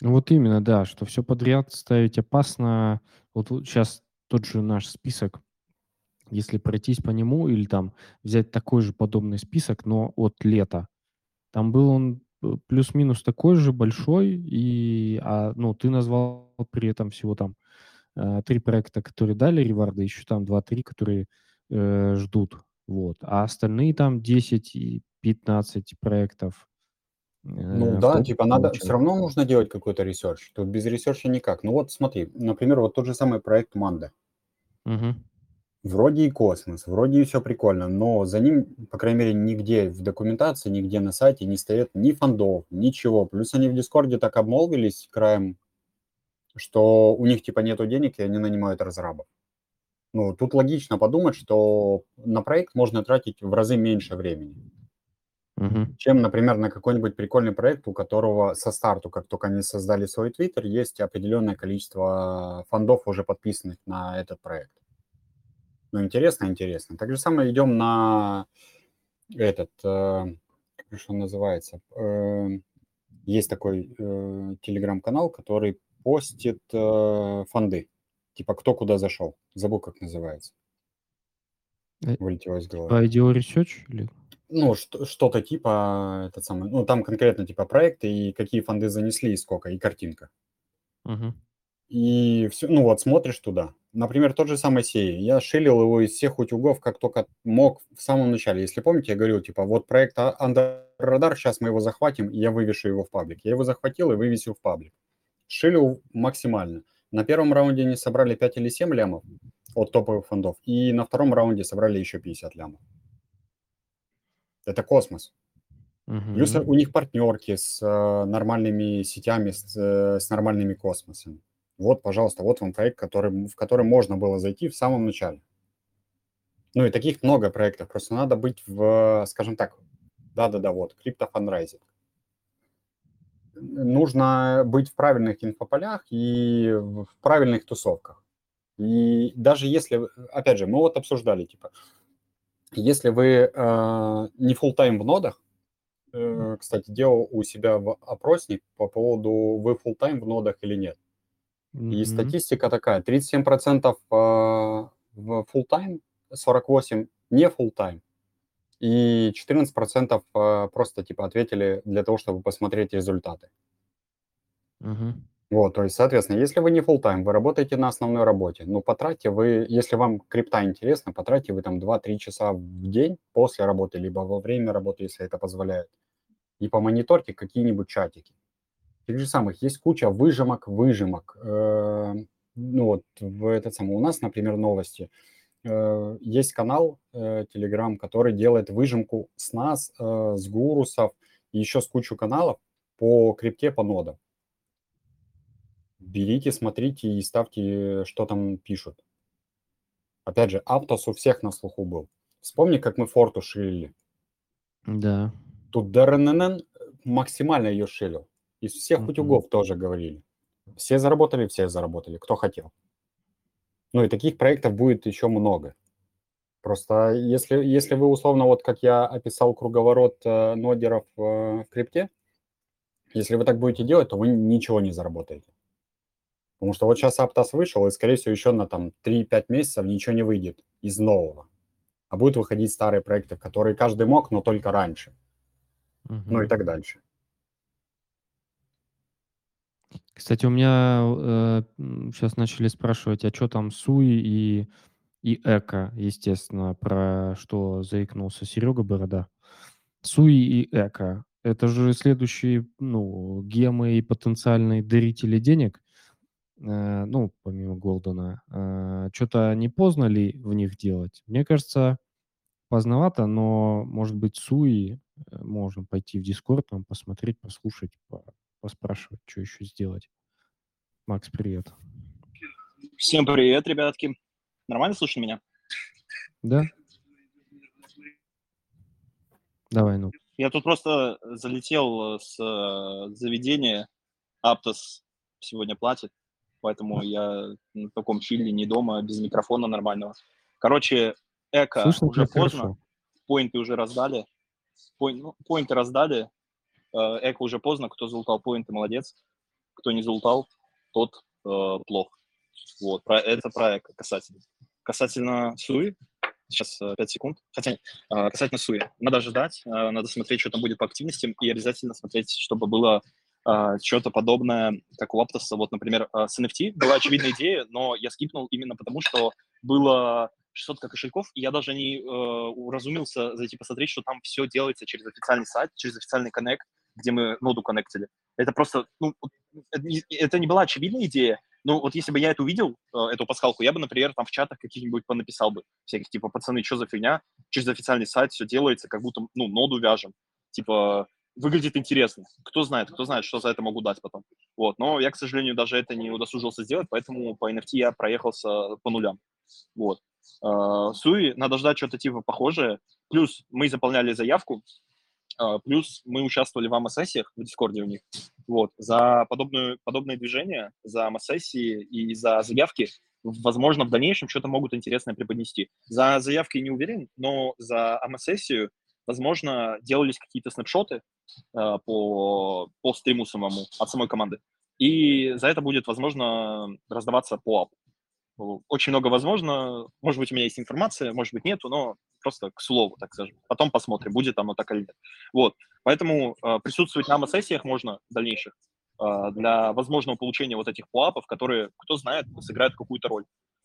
Вот именно, да, что все подряд ставить опасно. Вот, сейчас тот же наш список, если пройтись по нему или там взять такой же подобный список, но от лета, там был он э, плюс-минус такой же большой, и, а, ну, ты назвал при этом всего там э, три проекта, которые дали реварды, еще там два-три, которые э, ждут, вот, а остальные там 10 и 15 проектов, ну Э, да, том типа надо, все равно нужно делать какой-то research. Тут без research а никак. Ну вот смотри, например, вот тот же самый проект Манда. Мгм. Вроде и космос, вроде и все прикольно, но за ним, по крайней мере, нигде в документации, нигде на сайте не стоит ни фондов, ничего. Плюс они в Дискорде так обмолвились краем, что у них типа нету денег, и они нанимают разрабов. Ну, тут логично подумать, что на проект можно тратить в разы меньше времени. Мгм. чем, например, на какой-нибудь прикольный проект, у которого со старту, как только они создали свой твиттер, есть определенное количество фондов уже подписанных на этот проект. Ну, интересно, интересно. Так же самое идем на этот, э, как же он называется, э, есть такой э, телеграм-канал, который постит э, фонды. Типа кто куда зашел. Забыл, как называется. Э, Вылетело из головы. По IDEO Research или? Ну, что- что-то типа, этот самый, ну, там конкретно типа проекты и какие фонды занесли и сколько, и картинка. Мгм. И все, ну вот, смотришь туда. Например, тот же самый сей. Я шилил его из всех утюгов, как только мог в самом начале. Если помните, я говорил, типа, вот проект А- Under Radar, сейчас мы его захватим, и я вывешу его в паблик. Я его захватил и вывесил в паблик. Шилил максимально. На первом раунде они собрали 5 или 7 лямов от топовых фондов, и на втором раунде собрали еще 50 лямов. Это космос. Плюс Мгм. у них партнерки с э, нормальными сетями, с, э, с нормальными космосами. Вот, пожалуйста, вот вам проект, который, в который можно было зайти в самом начале. Ну и таких много проектов. Просто надо быть в, скажем так, да-да-да, вот, криптофандрайзинг. Нужно быть в правильных инфополях и в правильных тусовках. И даже если, опять же, мы вот обсуждали, типа, если вы э, не full тайм в нодах, э, кстати, делал у себя в опросник по поводу вы full тайм в нодах или нет. И Мгм. статистика такая, 37% э, в full тайм, 48% не full тайм, и 14% э, просто типа ответили для того, чтобы посмотреть результаты. Мгм. Вот, то есть, соответственно, если вы не full тайм, вы работаете на основной работе, ну, потратьте вы, если вам крипта интересна, потратьте вы там 2-3 часа в день после работы, либо во время работы, если это позволяет, и помониторьте какие-нибудь чатики. Тех же самых, есть куча выжимок, выжимок. Э, Ну, вот в этот самый, у нас, например, новости. Э, Есть канал э, Telegram, который делает выжимку с нас, с гурусов, еще с кучу каналов по крипте, по нодам берите, смотрите и ставьте, что там пишут. Опять же, Аптос у всех на слуху был. Вспомни, как мы Форту шилили. Да. Тут ДРНН максимально ее шилил. Из всех утюгов тоже говорили. Все заработали, все заработали, кто хотел. Ну и таких проектов будет еще много. Просто если, если вы условно, вот как я описал круговорот э, нодеров э, в крипте, если вы так будете делать, то вы ничего не заработаете. Потому что вот сейчас Аптос вышел, и, скорее всего, еще на там 3-5 месяцев ничего не выйдет из нового. А будут выходить старые проекты, которые каждый мог, но только раньше. Ну и так дальше. Кстати, у меня сейчас начали спрашивать, а что там Суи и, и Эко, естественно, про что заикнулся Серега Борода. Суи и Эко. Это же следующие, ну, гемы и потенциальные дарители денег. Э, ну, помимо Голдена. Что-то не поздно ли в них делать? Мне кажется, поздновато, но, может быть, Суи э, можно пойти в Дискорд, там посмотреть, послушать, по- поспрашивать, что еще сделать. Макс, привет. Всем привет, ребятки. Нормально слышно меня? Да? Давай, ну. Я тут просто залетел с э, заведения. Аптос сегодня платит, поэтому я на таком чиле, не дома, без микрофона нормального. Короче, эко Слышно уже поздно, хорошо. поинты уже раздали. Пой- ну, поинты раздали, э, эко уже поздно, кто залутал поинты, молодец. Кто не залутал, тот э, плох. Вот, про, это про эко касательно. Касательно Суи, сейчас э, 5 секунд. Хотя, э, касательно Суи, надо ждать, э, надо смотреть, что там будет по активностям, и обязательно смотреть, чтобы было э, что-то подобное, как у Аптоса. Вот, например, э, с NFT была очевидная идея, но я скипнул именно потому, что было 600 кошельков, и я даже не э, уразумился зайти посмотреть, что там все делается через официальный сайт, через официальный коннект, где мы ноду коннектили. Это просто, ну, это не, это не была очевидная идея, ну, вот если бы я это увидел, э, эту пасхалку, я бы, например, там в чатах каких-нибудь понаписал бы, всяких, типа, пацаны, что за фигня, через официальный сайт все делается, как будто, ну, ноду вяжем. Типа, выглядит интересно. Кто знает, кто знает, что за это могу дать потом. Вот, но я, к сожалению, даже это не удосужился сделать, поэтому по NFT я проехался по нулям. Вот. Э, Суи, надо ждать что-то типа похожее. Плюс мы заполняли заявку, А, плюс мы участвовали в АМА-сессиях в Дискорде у них. Вот. За подобную, подобные движения, за АМА-сессии и за заявки, возможно, в дальнейшем что-то могут интересное преподнести. За заявки не уверен, но за АМА-сессию, возможно, делались какие-то снапшоты э, по, по стриму самому от самой команды. И за это будет, возможно, раздаваться по апу. Очень много возможно. Может быть, у меня есть информация, может быть, нету, но просто к слову, так скажем. Потом посмотрим, будет оно так или нет. Вот. Поэтому э, присутствовать на сессиях можно в дальнейших э, для возможного получения вот этих пуапов, которые, кто знает, сыграют какую-то роль.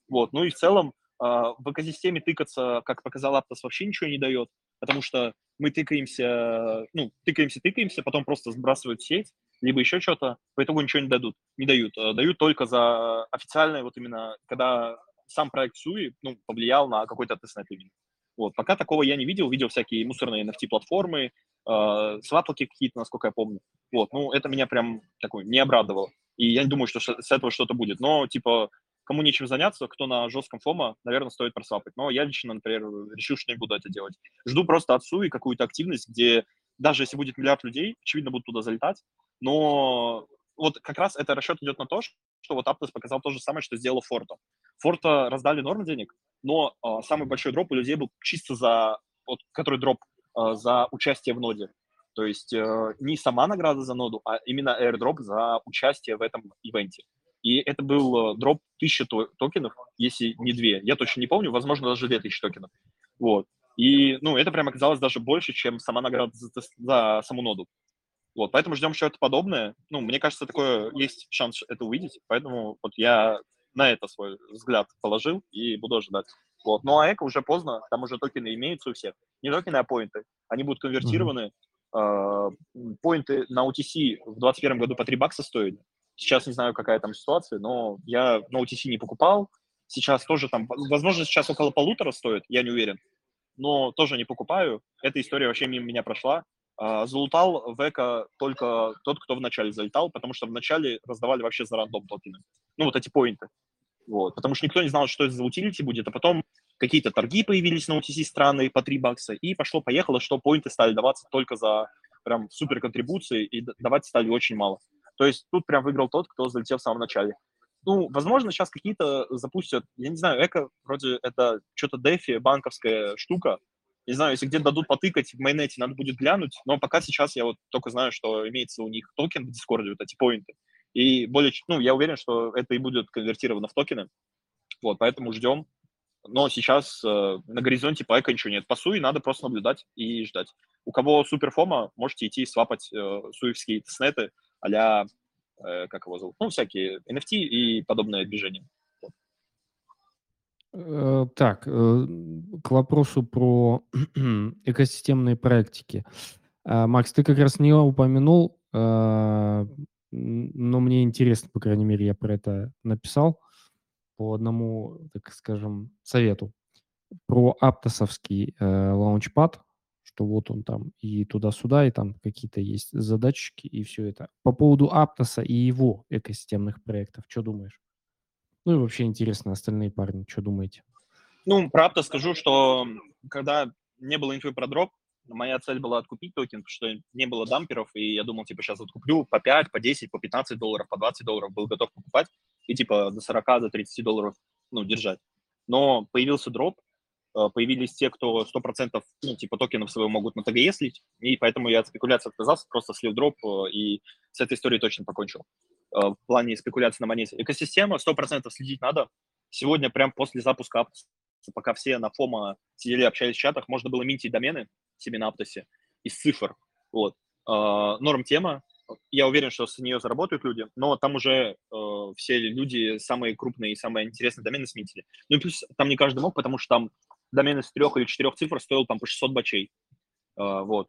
Вот. Ну и в целом э, в экосистеме тыкаться, как показал Aptos, вообще ничего не дает, потому что мы тыкаемся, ну, тыкаемся, тыкаемся, потом просто сбрасывают сеть, либо еще что-то, по итогу ничего не дадут, не дают. Дают только за официальное, вот именно, когда сам проект Суи, ну, повлиял на какой-то тестнет именно. Вот. Пока такого я не видел. Видел всякие мусорные NFT-платформы, э, сватлоки какие-то, насколько я помню. Вот. Ну, это меня прям такой не обрадовало. И я не думаю, что с этого что-то будет. Но, типа, кому нечем заняться, кто на жестком фома, наверное, стоит просвапать. Но я лично, например, решил, что не буду это делать. Жду просто отцу и какую-то активность, где даже если будет миллиард людей, очевидно, будут туда залетать. Но вот как раз это расчет идет на то, что вот Aptos показал то же самое, что сделал Форта. Форта раздали норм денег, но э, самый большой дроп у людей был чисто за, вот, который дроп э, за участие в ноде. То есть э, не сама награда за ноду, а именно airdrop за участие в этом ивенте. И это был э, дроп 1000 токенов, если не две. Я точно не помню, возможно, даже 2000 токенов. Вот. И, ну, это прям оказалось даже больше, чем сама награда за, за саму ноду. Вот, поэтому ждем что-то подобное. Ну, мне кажется, такое есть шанс это увидеть, поэтому вот я на это свой взгляд положил и буду ожидать. Вот. Ну, а эко уже поздно, там уже токены имеются у всех. Не токены, а поинты. Они будут конвертированы. Mm-hmm. Поинты на OTC в 2021 году по 3 бакса стоили. Сейчас не знаю, какая там ситуация, но я на OTC не покупал. Сейчас тоже там, возможно, сейчас около полутора стоит, я не уверен. Но тоже не покупаю. Эта история вообще мимо меня прошла. А, залутал в эко только тот, кто вначале залетал, потому что вначале раздавали вообще за рандом токены. Ну, вот эти поинты. Вот. Потому что никто не знал, что это за утилити будет, а потом какие-то торги появились на UTC страны по 3 бакса, и пошло-поехало, что поинты стали даваться только за прям супер контрибуции, и давать стали очень мало. То есть тут прям выиграл тот, кто залетел в самом начале. Ну, возможно, сейчас какие-то запустят, я не знаю, эко вроде это что-то дефи, банковская штука, не знаю, если где-то дадут потыкать в майонете, надо будет глянуть, но пока сейчас я вот только знаю, что имеется у них токен в Дискорде, вот эти поинты. И более, ну, я уверен, что это и будет конвертировано в токены. Вот, поэтому ждем. Но сейчас э, на горизонте пайка ничего нет. По суе надо просто наблюдать и ждать. У кого супер фома, можете идти свапать э, суевские теснеты а э, как его зовут, ну, всякие NFT и подобное движение. Э, так, э, к вопросу про экосистемные практики. А, Макс, ты как раз не упомянул, но мне интересно, по крайней мере, я про это написал по одному, так скажем, совету. Про аптосовский э, лаунчпад, что вот он там и туда-сюда, и там какие-то есть задатчики и все это. По поводу Аптоса и его экосистемных проектов, что думаешь? Ну и вообще интересно, остальные парни, что думаете? Ну, правда скажу, что когда не было инфы про дроп, моя цель была откупить токен, потому что не было дамперов, и я думал, типа, сейчас откуплю по 5, по 10, по 15 долларов, по 20 долларов, был готов покупать, и, типа, до 40, до 30 долларов, ну, держать. Но появился дроп, появились те, кто 100%, ну, типа, токенов своего могут на ТГЕ слить, и поэтому я от спекуляции отказался, просто слил дроп, э, и с этой историей точно покончил. Э, в плане спекуляции на монете. Экосистема 100% следить надо. Сегодня, прям после запуска Aptos, пока все на фома сидели, общались в чатах, можно было минтить домены себе на Аптосе из цифр. Вот. Э, норм тема. Я уверен, что с нее заработают люди, но там уже э, все люди самые крупные и самые интересные домены смитили. Ну и плюс там не каждый мог, потому что там домен из трех или четырех цифр стоил там по 600 бачей. Э, вот.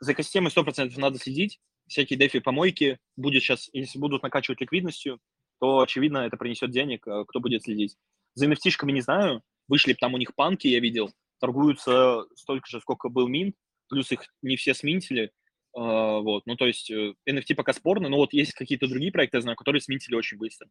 За экосистемой 100% надо следить всякие дефи-помойки будет сейчас, если будут накачивать ликвидностью, то, очевидно, это принесет денег, э, кто будет следить. За nft не знаю, вышли там у них панки, я видел, торгуются столько же, сколько был минт, плюс их не все сминтили, Uh, вот, ну, то есть NFT э, пока спорно, но вот есть какие-то другие проекты, я знаю, которые сминтили очень быстро.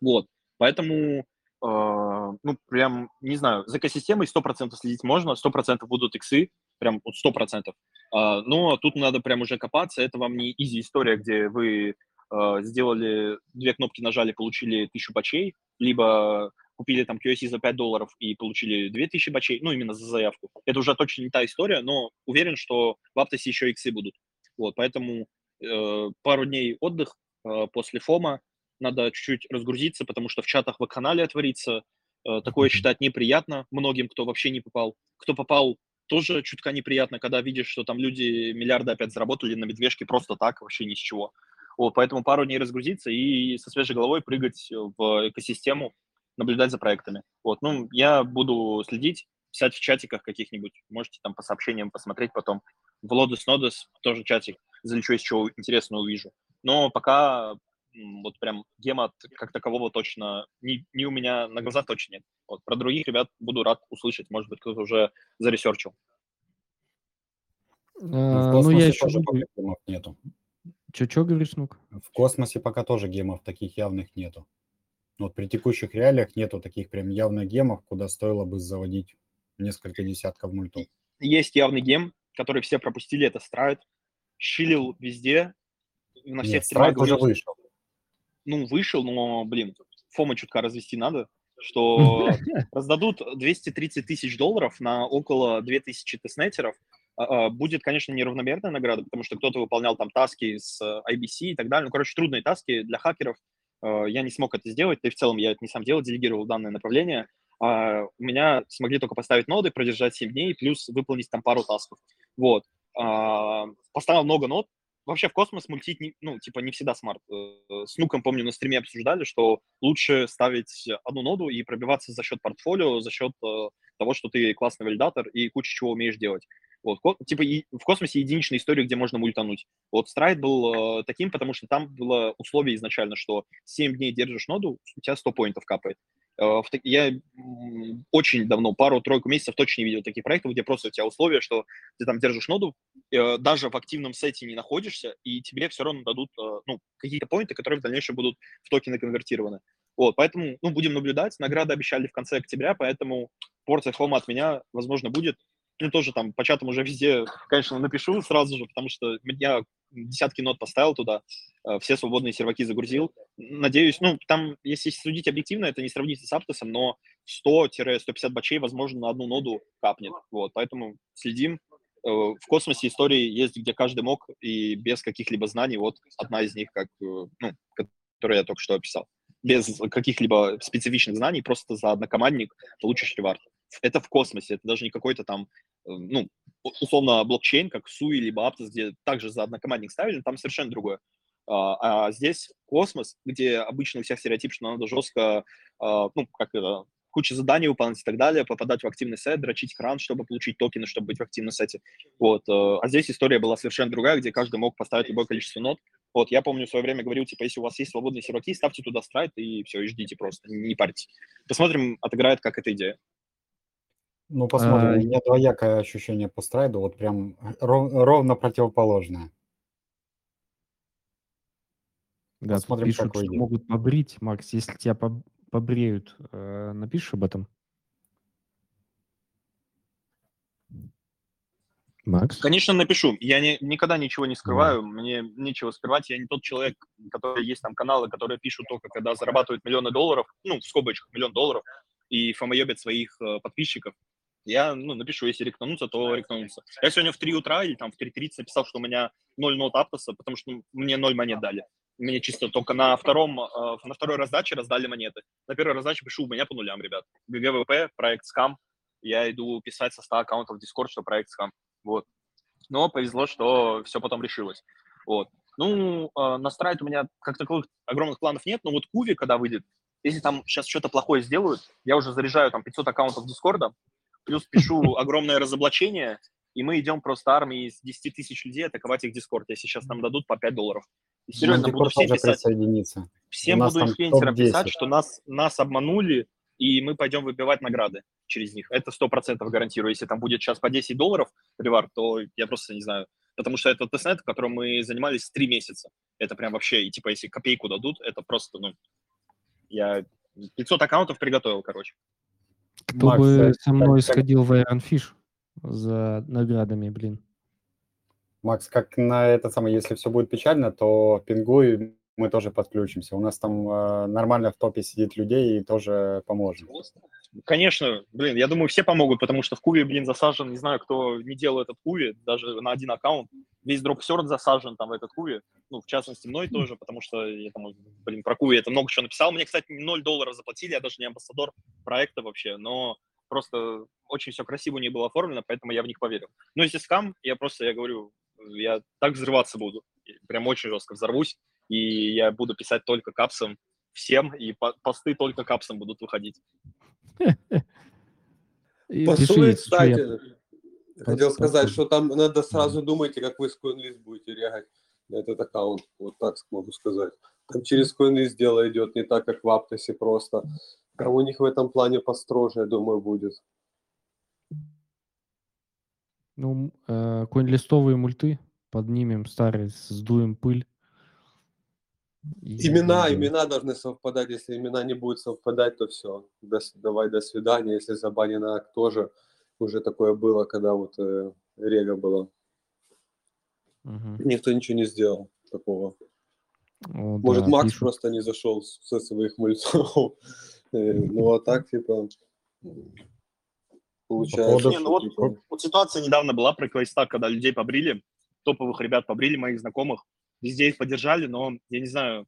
Вот, поэтому, ну, прям, не знаю, за экосистемой 100% следить можно, 100% будут иксы, прям вот 100%. А, но тут надо прям уже копаться. Это вам не изи история, где вы а, сделали две кнопки, нажали, получили тысячу бачей, либо купили там QSC за 5 долларов и получили 2000 бачей, ну, именно за заявку. Это уже точно не та история, но уверен, что в Аптосе еще иксы будут. Вот, поэтому э, пару дней отдых э, после ФОМа, надо чуть-чуть разгрузиться, потому что в чатах в канале отворится. Э, такое считать неприятно многим, кто вообще не попал. Кто попал, тоже чутка неприятно, когда видишь, что там люди миллиарды опять заработали на медвежке просто так, вообще ни с чего. Вот, поэтому пару дней разгрузиться и со свежей головой прыгать в экосистему, наблюдать за проектами. Вот, ну, я буду следить, писать в чатиках каких-нибудь, можете там по сообщениям посмотреть потом. В Лодос Нодос тоже чатик, залечу, если чего интересного увижу. Но пока вот прям гема как такового точно не, не у меня на глазах точно нет. Вот, про других ребят буду рад услышать, может быть, кто-то уже заресерчил. А, ну, я еще тоже буду... гемов нету. Че-че говоришь, Нук? В космосе пока тоже гемов таких явных нету. Вот при текущих реалиях нету таких прям явных гемов, куда стоило бы заводить несколько десятков мультов. Есть явный gem, который все пропустили, это Stride. Шилил везде, на всех Нет, Stride уже вышел. Ну, вышел, но, блин, FOMO чутка развести надо, что раздадут 230 тысяч долларов на около 2000 тестнетеров, а, а, будет, конечно, неравномерная награда, потому что кто-то выполнял там таски с IBC и так далее. Ну, короче, трудные таски для хакеров. А, я не смог это сделать, да и в целом я это не сам делал, делегировал данное направление. У меня смогли только поставить ноды, продержать 7 дней, плюс выполнить там пару тасков. Вот. Поставил много нод, вообще в космос мультить, не, ну, типа, не всегда smart. Э, с Нуком, помню, на стриме обсуждали, что лучше ставить одну ноду и пробиваться за счет портфолио, за счет э, того, что ты классный валидатор и куча чего умеешь делать. Вот, типа, в космосе единичная история, где можно мультануть. Вот Stride был э, таким, потому что там было условие изначально, что 7 дней держишь ноду, у тебя 100 поинтов капает. Э, я очень давно, пару-тройку месяцев точно не видел таких проектов, где просто у тебя условия, что ты там держишь ноду, э, даже в активном сете не находишься, и тебе все равно дадут э, ну, какие-то поинты, которые в дальнейшем будут в токены конвертированы. Вот, поэтому, ну, будем наблюдать. Награды обещали в конце октября, поэтому порция фома от меня, возможно, будет. Ну, тоже там по чатам уже везде, конечно, напишу сразу же, потому что я десятки нот поставил туда, э, все свободные серваки загрузил. Надеюсь, ну, там, если судить объективно, это не сравнится с Аптосом, но 100-150 бачей, возможно, на одну ноду капнет. Вот, поэтому следим. Э, в космосе истории есть, где каждый мог, и без каких-либо знаний, вот одна из них, как, э, ну, которую я только что описал. Без каких-либо специфичных знаний, просто за однокомандник получишь ревард. Это в космосе, это даже не какой-то там, ну, условно блокчейн, как Суи либо Aptos, где также за однокомандник ставили, там совершенно другое. А, а здесь космос, где обычно у всех стереотип, что надо жестко, а, ну, как это, куча заданий выполнять и так далее, попадать в активный сет, дрочить кран, чтобы получить токены, чтобы быть в активном сете. Вот. Э, а здесь история была совершенно другая, где каждый мог поставить любое количество нот. Вот, я помню, в свое время говорил, типа, если у вас есть свободные серваки, ставьте туда страйт и все, и ждите просто, не парьтесь. Посмотрим, отыграет как эта идея. Ну, посмотрим. А, У меня двоякое ощущение по страйду, вот прям ров, ровно противоположное. Да, Посмотрим, пишут, как что могут побрить. Макс, если тебя побреют, э, напишешь об этом? Макс? Конечно, напишу. Я не, никогда ничего не скрываю, да. мне нечего скрывать. Я не тот человек, который есть там каналы, которые пишут только, когда зарабатывают миллионы долларов, ну, в скобочках миллион долларов, и фомоебят своих э, подписчиков я ну, напишу, если рекнануться, то рекнануться. Я сегодня в 3 утра или там в 3.30 написал, что у меня 0 нот Аптоса, потому что мне 0 монет дали. Мне чисто только на втором, э, на второй раздаче раздали монеты. На первой раздаче пишу, у меня по нулям, ребят. ГВП, проект скам. Я иду писать со 100 аккаунтов в Discord, что проект скам. Вот. Но повезло, что все потом решилось. Вот. Ну, э, настраивать у меня как таковых огромных планов нет, но вот Куви, когда выйдет, если там сейчас что-то плохое сделают, я уже заряжаю там 500 аккаунтов Дискорда, плюс пишу огромное разоблачение, и мы идем просто армией из 10 тысяч людей атаковать их Дискорд, если сейчас нам дадут по 5 долларов. И серьезно, буду всем писать, всем буду инфлюенсерам писать, что нас, нас обманули, и мы пойдем выбивать награды через них. Это сто процентов гарантирую. Если там будет сейчас по 10 долларов reward, то я просто не знаю. Потому что это тестнет, в котором мы занимались три месяца. Это прям вообще, и типа если копейку дадут, это просто, ну, я 500 аккаунтов приготовил, короче. Кто Макс, бы со мной как, сходил в Iron Fish за наградами, блин. Макс, как на это самое, если все будет печально, то пингуй, мы тоже подключимся. У нас там э, нормально в топе сидит людей и тоже поможем. Конечно, блин, я думаю, все помогут, потому что в Куве, блин, засажен, не знаю, кто не делал этот Куви, даже на один аккаунт. Весь дропсерт засажен там в этот Куви, ну, в частности, мной тоже, потому что я там, блин, про Куви это много чего написал. Мне, кстати, 0 долларов заплатили, я даже не амбассадор проекта вообще, но просто очень все красиво не было оформлено, поэтому я в них поверил. Но если скам, я просто, я говорю, я так взрываться буду, прям очень жестко взорвусь, и я буду писать только капсом всем, и посты только капсом будут выходить. По сути, кстати, хотел сказать, что там надо сразу думайте, как вы с CoinList будете реагировать на этот аккаунт. Вот так могу сказать. Там через CoinList дело идет не так, как в Аптосе просто. А у них в этом плане построже, я думаю, будет. Ну, э, коин-листовые мульты поднимем старые, сдуем пыль. Имена, и... имена должны совпадать. Если имена не будут совпадать, то все. До, давай, до свидания. Если забанено тоже уже такое было, когда вот э, Рега была. Угу. Никто ничего не сделал такого. О, Может, да, Макс пишут. просто не зашел со своих мультов. Э, ну, а так, типа, получается... Не, ну вот, типа... вот ситуация недавно была про Квайстак, когда людей побрили, топовых ребят побрили, моих знакомых, везде их поддержали, но, я не знаю,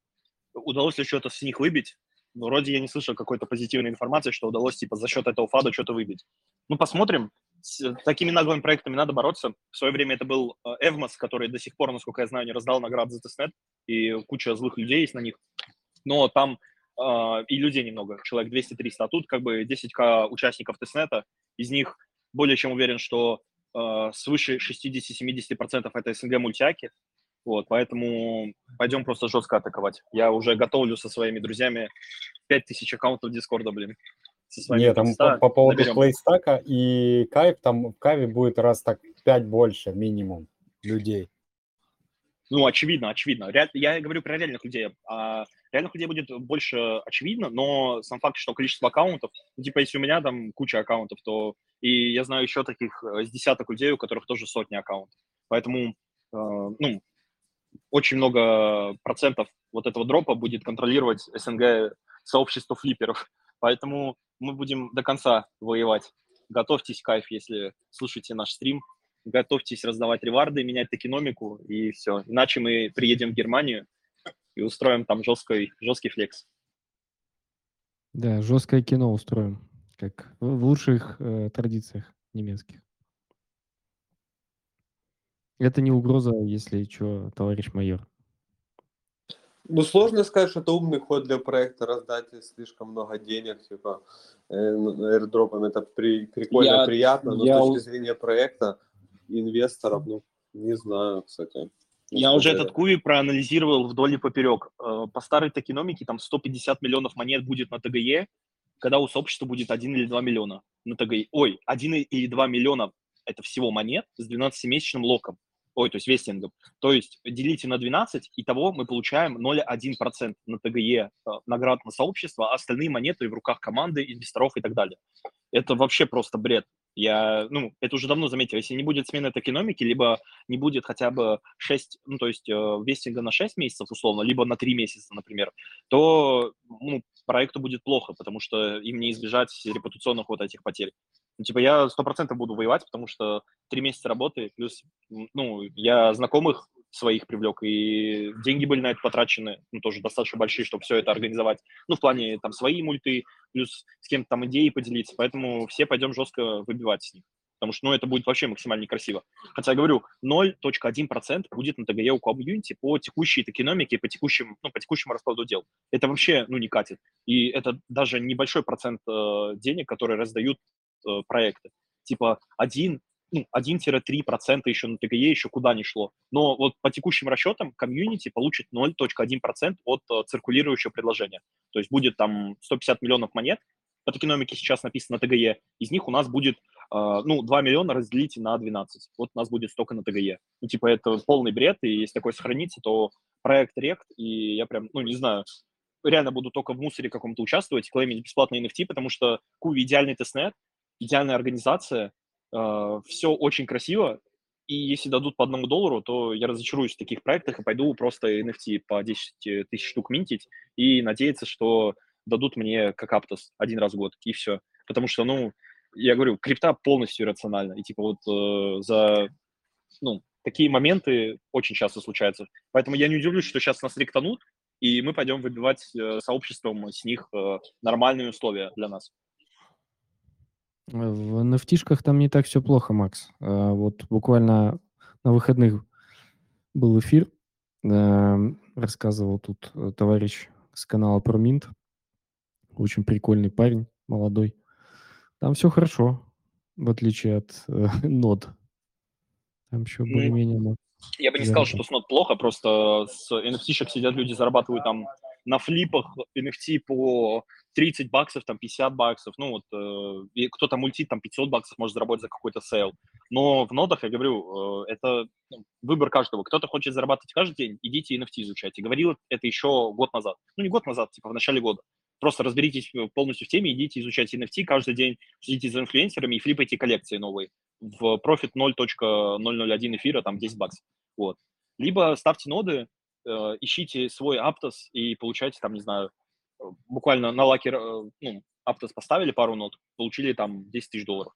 удалось ли что-то с них выбить. Вроде я не слышал какой-то позитивной информации, что удалось, типа, за счет этого FUD а что-то выбить. Ну, посмотрим. С такими наглыми проектами надо бороться. В свое время это был Evmos, который до сих пор, насколько я знаю, не раздал наград за тестнет, и куча злых людей есть на них. Но там э, и людей немного, человек 200-300. А тут как бы 10к участников тестнета, из них более чем уверен, что э, свыше 60-70% это СНГ мультяки, вот, поэтому пойдем просто жестко атаковать. Я уже готовлю со своими друзьями 5000 аккаунтов Дискорда, блин. Нет, там по, по поводу наберем. плейстака и кайф, там в кайфе будет раз так 5 больше минимум людей. Ну, очевидно, очевидно. Я говорю про реальных людей. А реальных людей будет больше очевидно, но сам факт, что количество аккаунтов, ну, типа, если у меня там куча аккаунтов, то и я знаю еще таких э, с десяток людей, у которых тоже сотни аккаунтов. Поэтому, э, ну, очень много процентов вот этого дропа будет контролировать СНГ сообщество флипперов. Поэтому мы будем до конца воевать. Готовьтесь, кайф, если слушаете наш стрим. Готовьтесь раздавать реварды, менять экономику и все. Иначе мы приедем в Германию и устроим там жесткий, жесткий флекс. Да, жесткое кино устроим, как в лучших э, традициях немецких. Это не угроза, если что, товарищ майор. Ну, сложно сказать, что это умный ход для проекта, раздать слишком много денег, типа, э, airdropом. Это при, прикольно, я, приятно, но я... с точки зрения проекта, инвесторов, ну, не знаю, кстати. Я уже этот куви проанализировал вдоль и поперек. Э, по старой токеномике там 150 миллионов монет будет на ТГЕ, когда у сообщества будет 1 или 2 миллиона на ТГЕ. Ой, 1 или 2 миллиона это всего монет с 12-месячным локом ой, то есть вестингом. То есть делите на 12, и того мы получаем 0,1% на ТГЕ э, наград на сообщество, а остальные монеты в руках команды, инвесторов и так далее. Это вообще просто бред. Я, ну, это уже давно заметил. Если не будет смены токеномики, либо не будет хотя бы 6, ну, то есть э, вестинга на 6 месяцев условно, либо на 3 месяца, например, то ну, проекту будет плохо, потому что им не избежать репутационных вот этих потерь. Ну, типа, я сто процентов буду воевать, потому что три месяца работы, плюс, ну, я знакомых своих привлек, и деньги были на это потрачены, ну, тоже достаточно большие, чтобы все это организовать. Ну, в плане, там, свои мульты, плюс с кем-то там идеи поделиться, поэтому все пойдем жестко выбивать с них. Потому что, ну, это будет вообще максимально некрасиво. Хотя, я говорю, 0.1% будет на ТГЕ у комьюнити по текущей экономике, по, текущим, ну, по текущему раскладу дел. Это вообще, ну, не катит. И это даже небольшой процент э, денег, которые раздают э, проекты. Типа 1, ну, 1-3% еще на ТГЕ еще куда не шло. Но вот по текущим расчетам комьюнити получит 0.1% от э, циркулирующего предложения. То есть будет там 150 миллионов монет, по токеномике сейчас написано на ТГЕ, из них у нас будет, э, ну, 2 миллиона разделить на 12. Вот у нас будет столько на ТГЕ. Ну, типа, это полный бред, и если такое сохранится, то проект rekt, и я прям, ну, не знаю, реально буду только в мусоре каком-то участвовать, клеймить бесплатные NFT, потому что Куви идеальный тестнет, идеальная организация, э, все очень красиво, и если дадут по одному доллару, то я разочаруюсь в таких проектах и пойду просто NFT по 10 тысяч штук минтить и надеяться, что дадут мне как Aptos один раз в год, и все. Потому что, ну, я говорю, крипта полностью иррациональна. И типа вот э, за, ну, такие моменты очень часто случаются. Поэтому я не удивлюсь, что сейчас нас ректанут, и мы пойдем выбивать э, сообществом с них э, нормальные условия для нас. В nft там не так все плохо, Макс. А, вот буквально на выходных был эфир, рассказывал тут э, товарищ с канала ProMint, очень прикольный парень, молодой. Там все хорошо, в отличие от э, нод. Там еще Ну, более-менее... Я бы не сказал, что с нод плохо, просто с NFT-шек сидят люди, зарабатывают там на флипах NFT по 30 баксов, там 50 баксов, ну вот э, кто-то мультит, там 500 баксов может заработать за какой-то сейл. Но в нодах, я говорю, э, это ну, выбор каждого. Кто-то хочет зарабатывать каждый день, идите NFT изучайте. Говорил это еще год назад. Ну не год назад, типа в начале года. Просто разберитесь э, полностью в теме, идите изучайте NFT каждый день, следите за инфлюенсерами и флипайте коллекции новые. В профит 0.001 эфира, там 10 баксов. Вот. Либо ставьте ноды, э, ищите свой Aptos и получайте там, не знаю, э, буквально на лакер, э, ну, Aptos поставили пару нод, получили там 10 тысяч долларов.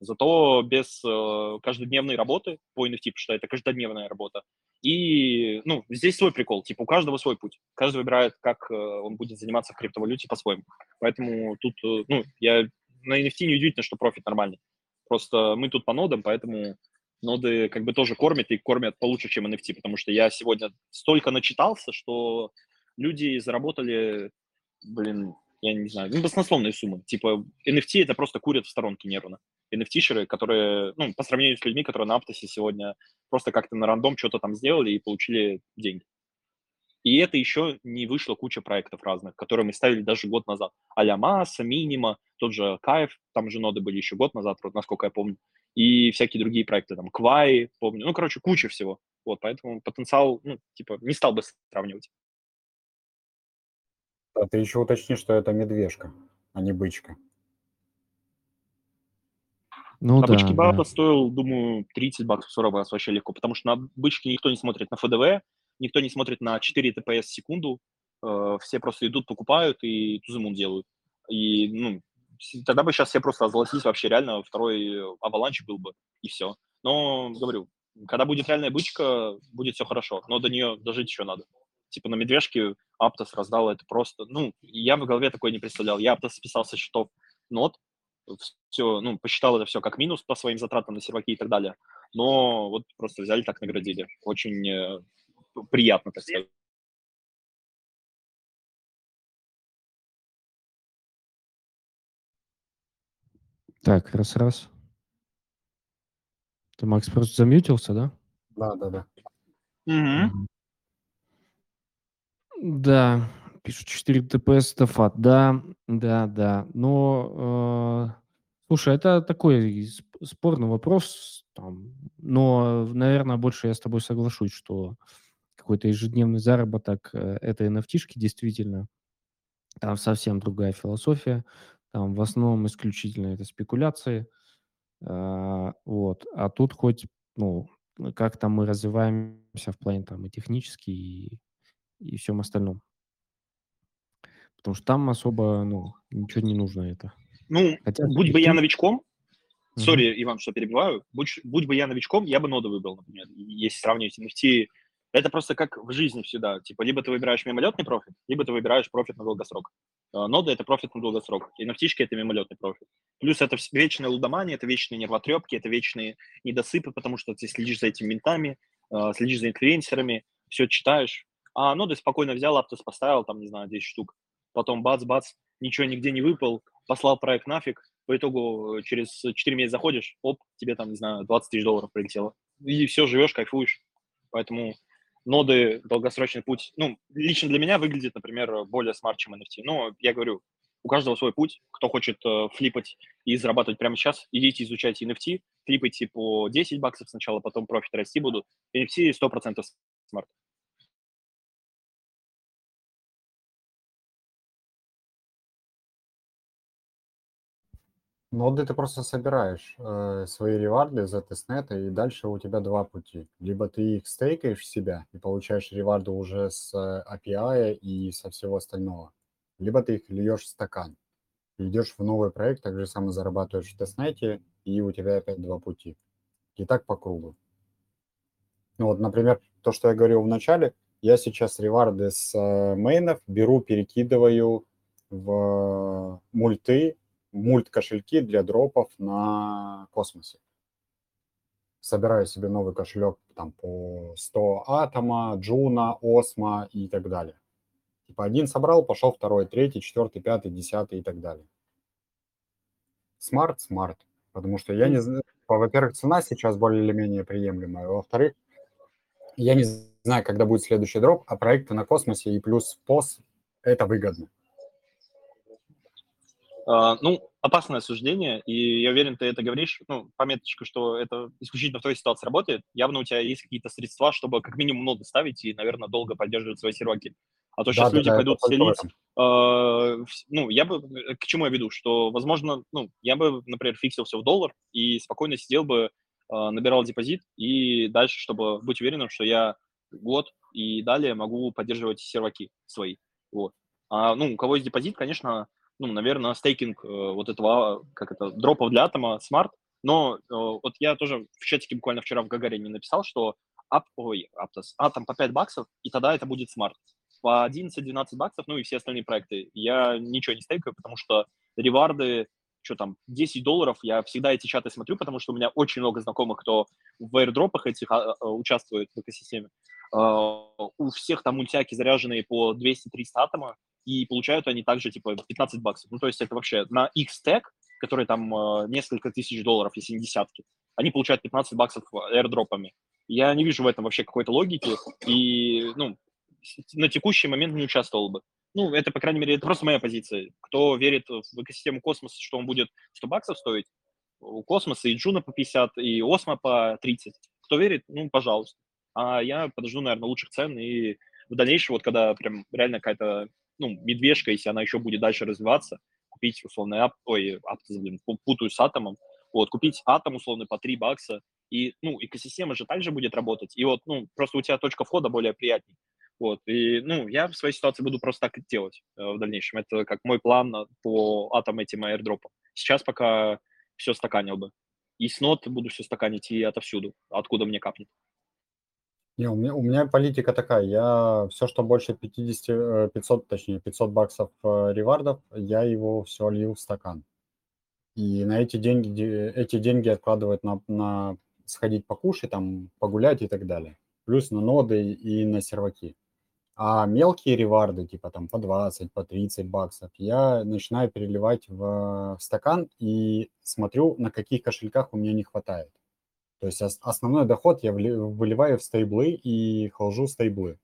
Зато без э, каждодневной работы по NFT, потому что это каждодневная работа. И, ну, здесь свой прикол, типа у каждого свой путь. Каждый выбирает, как э, он будет заниматься в криптовалюте по-своему. Поэтому тут, э, ну, я на NFT не удивительно, что профит нормальный. Просто мы тут по нодам, поэтому ноды как бы тоже кормят и кормят получше, чем NFT, потому что я сегодня столько начитался, что люди заработали, блин, я не знаю, ну, баснословные суммы. Типа NFT это просто курят в сторонке нервно. NFT-шеры, которые, ну, по сравнению с людьми, которые на Аптосе сегодня просто как-то на рандом что-то там сделали и получили деньги. И это еще не вышло куча проектов разных, которые мы ставили даже год назад. а Масса, Минима, тот же Кайф, там же ноды были еще год назад, насколько я помню. И всякие другие проекты, там, Квай, помню. Ну, короче, куча всего. Вот, поэтому потенциал, ну, типа, не стал бы сравнивать. А ты еще уточни, что это медвежка, а не бычка. Ну на да, бычке да. Бата стоил, думаю, 30 баксов 40 баксов вообще легко, потому что на бычке никто не смотрит на ФДВ, никто не смотрит на 4 ТПС в секунду, э, все просто идут, покупают и тузымун делают. И, ну, тогда бы сейчас все просто озолотились вообще реально, второй аваланч был бы, и все. Но, говорю, когда будет реальная бычка, будет все хорошо, но до нее дожить еще надо. Типа на медвежке Аптос раздал это просто, ну, я в голове такое не представлял. Я Аптос списал со счетов нот, все, ну, посчитал это все как минус по своим затратам на серваки и так далее. Но вот просто взяли так наградили. Очень э, приятно, так сказать. Так, раз-раз. Ты, Макс, просто замьютился, да? Да, да, да. Мгм. Да, пишут 4 ТПС Тафат. Да, да, да. Но, э, слушай, это такой сп- спорный вопрос, там, но, наверное, больше я с тобой соглашусь, что какой-то ежедневный заработок э, это NFT-шки действительно. Там совсем другая философия. Там в основном исключительно это спекуляции. А, вот. А тут хоть, ну, как там мы развиваемся в плане там и технически, и, и всем остальном. Потому что там особо, ну, ничего не нужно это. Ну, Хотя будь бы я новичком, сори, Иван, что перебиваю, будь, будь бы я новичком, я бы ноды выбрал, например, если сравнивать NFT. Это просто как в жизни всегда. Типа, либо ты выбираешь мимолетный профит, либо ты выбираешь профит на долгосрок. Э, Ноды – это профит на долгосрок. И NFT это мимолетный профит. Плюс это вечная лудомания, это вечные нервотрепки, это вечные недосыпы, потому что ты следишь за этими ментами, э, следишь за инфлюенсерами, все читаешь. А ноды спокойно взял, Аптос поставил, там, не знаю, 10 штук. Потом бац-бац, ничего нигде не выпал, послал проект нафиг. По итогу э, через 4 месяца заходишь, оп, тебе там, не знаю, 20 тысяч долларов прилетело. И все, живешь, кайфуешь. Поэтому ноды, долгосрочный путь, ну, лично для меня выглядит, например, более smart, чем NFT. Но я говорю, у каждого свой путь. Кто хочет э, флипать и зарабатывать прямо сейчас, идите изучайте NFT, флипайте по 10 баксов сначала, потом профит расти будут. NFT 100% smart. Ноды ты просто собираешь э, свои реварды за тестнета, и дальше у тебя два пути. Либо ты их стейкаешь в себя и получаешь реварды уже с э, APY и со всего остального, либо ты их льешь в стакан. Идешь в новый проект, так же самое зарабатываешь в тестнете, и у тебя опять два пути. И так по кругу. Ну вот, например, то, что я говорил в начале, я сейчас реварды с э, мейнов беру, перекидываю в мульты, мульт кошельки для дропов на космосе. Собираю себе новый кошелек там по 100 атома, джуна, осма и так далее. Типа один собрал, пошел второй, третий, четвертый, пятый, десятый и так далее. Smart, smart. Потому что я не знаю, во-первых, цена сейчас более или менее приемлемая, во-вторых, я не знаю, когда будет следующий дроп, а проекты на космосе и плюс POS – это выгодно. Uh, ну, опасное суждение, и я уверен, ты это говоришь, ну, пометочка, что это исключительно в твоей ситуации работает. Явно у тебя есть какие-то средства, чтобы как минимум ноды ставить и, наверное, долго поддерживать свои серваки. А то сейчас да, люди да, пойдут sell ить. Э, ну, я бы, к чему я веду, что, возможно, ну, я бы, например, фиксился в доллар и спокойно сидел бы, э, набирал депозит, и дальше, чтобы быть уверенным, что я год и далее могу поддерживать серваки свои. Вот. А, ну, у кого есть депозит, конечно, ну, наверное, стейкинг э, вот этого, как это, дропов для атома, smart. Но э, вот я тоже в чатике буквально вчера в Гагарине написал, что ап, ой, Аптос, атом по 5 баксов, и тогда это будет smart. По 11-12 баксов, ну и все остальные проекты, я ничего не стейкаю, потому что реварды, что там, 10 долларов, я всегда эти чаты смотрю, потому что у меня очень много знакомых, кто в аирдропах этих а, а, участвует в экосистеме. Uh, у всех там мультяки заряженные по 200-300 атома, и получают они также, типа, 15 баксов. Ну, то есть это вообще на их стек, который там э, несколько тысяч долларов, если не десятки, они получают 15 баксов airdropами. Я не вижу в этом вообще какой-то логики, и, ну, на текущий момент не участвовал бы. Ну, это, по крайней мере, это просто моя позиция. Кто верит в экосистему космоса, что он будет 100 баксов стоить, у космоса и Джуна по 50, и Осмо по 30. Кто верит, ну, пожалуйста. А я подожду, наверное, лучших цен, и в дальнейшем, вот когда прям реально какая-то ну, медвежка, если она еще будет дальше развиваться, купить условно, ап, ой, аптос, блин, путаю с атомом, вот, купить атом условно по 3 бакса, и, ну, экосистема же также будет работать, и вот, ну, просто у тебя точка входа более приятней. Вот, и, ну, я в своей ситуации буду просто так делать э, в дальнейшем. Это как мой план по атом этим аирдропам. Сейчас пока все стаканил бы. И с нот буду все стаканить и отовсюду, откуда мне капнет. Не, у меня, у меня политика такая, я все, что больше 50, 500, э, точнее, 500 баксов э, ревардов, я его все лью в стакан. И на эти деньги, эти деньги откладывать на, на сходить покушать, там, погулять и так далее. Плюс на ноды и на серваки. А мелкие реварды, типа там по 20, по 30 баксов, я начинаю переливать в стакан и смотрю, на каких кошельках у меня не хватает. То есть основной доход я выливаю в стейблы и хожу стейблы.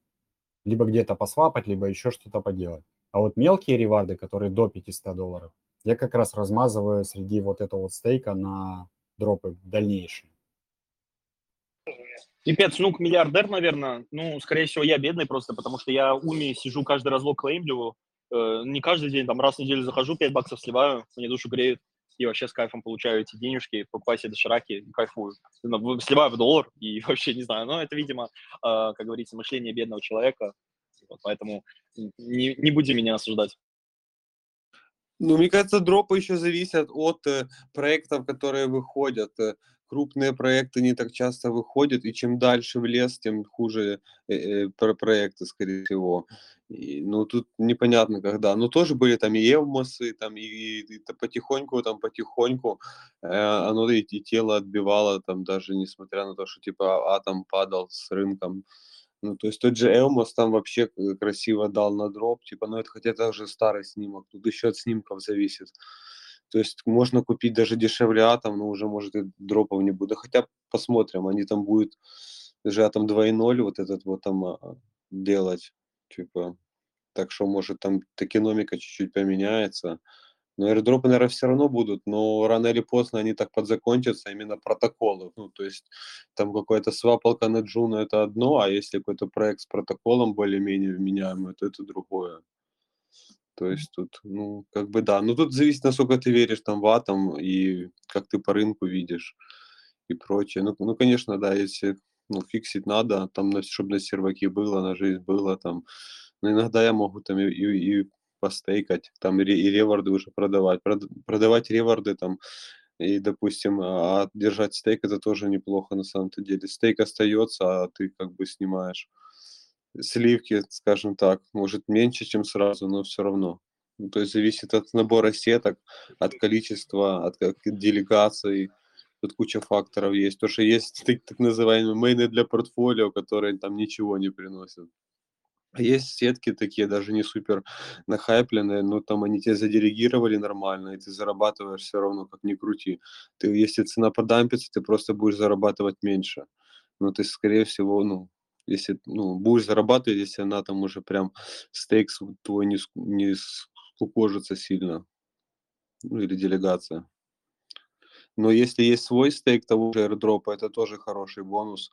Либо где-то посвапать, либо еще что-то поделать. А вот мелкие реварды, которые до 500 долларов, я как раз размазываю среди вот этого вот стейка на дропы дальнейшие. Пипец, ну, миллиардер, наверное. Ну, скорее всего, я бедный просто, потому что я уме сижу, каждый разлог клеймлю. Э, не каждый день, там, раз в неделю захожу, 5 баксов сливаю, мне душу греет и вообще с кайфом получаю эти денежки, покупаю себе дошираки и кайфую. Сливаю в доллар и вообще не знаю. Но это, видимо, а, как говорится, мышление бедного человека. Вот, поэтому не, не будем меня осуждать. Ну, мне кажется, дропы еще зависят от э, проектов, которые выходят. Э, крупные проекты не так часто выходят, и чем дальше в лес, тем хуже э, э, проекты, скорее всего. И, ну, тут непонятно когда. Но тоже были там и Евмосы, там и, и, и потихоньку, там потихоньку э, оно и, и тело отбивало, там даже несмотря на то, что типа атом падал с рынком. Ну, то есть тот же Элмос там вообще красиво дал на дроп, типа, ну это хотя это уже старый снимок, тут еще от снимков зависит. То есть можно купить даже дешевле атом, но уже, может, и дропов не будет. Хотя посмотрим, они там будут даже атом 2.0 вот этот вот там а, делать. Типа, так что, может, там токеномика чуть-чуть поменяется. Но airdropы, наверное, все равно будут, но рано или поздно они так подзакончатся, именно протоколы. Ну, то есть там какая-то свапалка на Джуна это одно, а если какой-то проект с протоколом более-менее вменяемый, то это другое. То есть тут, ну, как бы да. Ну, тут зависит, насколько ты веришь там в атом и как ты по рынку видишь и прочее. Ну, ну конечно, да, если ну, фиксить надо, там, чтобы на серваки было, на жизнь было, там. Но иногда я могу там и, и, и постейкать, там и, и реварды уже продавать. Прод, продавать реварды там и, допустим, а держать стейк это тоже неплохо на самом-то деле. Стейк остается, а ты как бы снимаешь сливки, скажем так, может меньше, чем сразу, но все равно. Ну, то есть зависит от набора сеток, от количества, от, от делегаций, тут куча факторов есть. То, что есть так, так называемые мейны для портфолио, которые там ничего не приносят. А есть сетки такие, даже не супер нахайпленные, но там они тебя заделегировали нормально, и ты зарабатываешь все равно, как ни крути. Ты, если цена подампится, ты просто будешь зарабатывать меньше. Но ты, скорее всего, ну, если ну, будешь зарабатывать, если она там уже прям стейк твой не, не скукожится сильно. Ну, или делегация. Но если есть свой стейк того же airdrop, это тоже хороший бонус,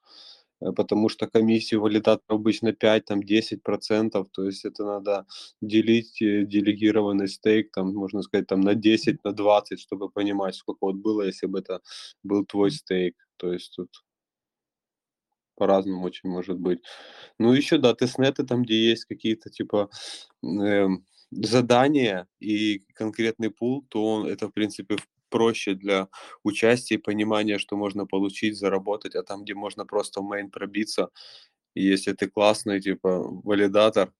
э, потому что комиссии валидатора обычно 5, там 10 процентов, то есть это надо делить э, делегированный стейк, там, можно сказать, там на 10, на 20, чтобы понимать, сколько вот было, если бы это был твой стейк. То есть тут по-разному очень может быть. Ну, еще, да, тестнеты там, где есть какие-то, типа, э, задания и конкретный пул, то он, это, в принципе, проще для участия и понимания, что можно получить, заработать, а там, где можно просто в мейн пробиться, и если ты классный, типа, валидатор,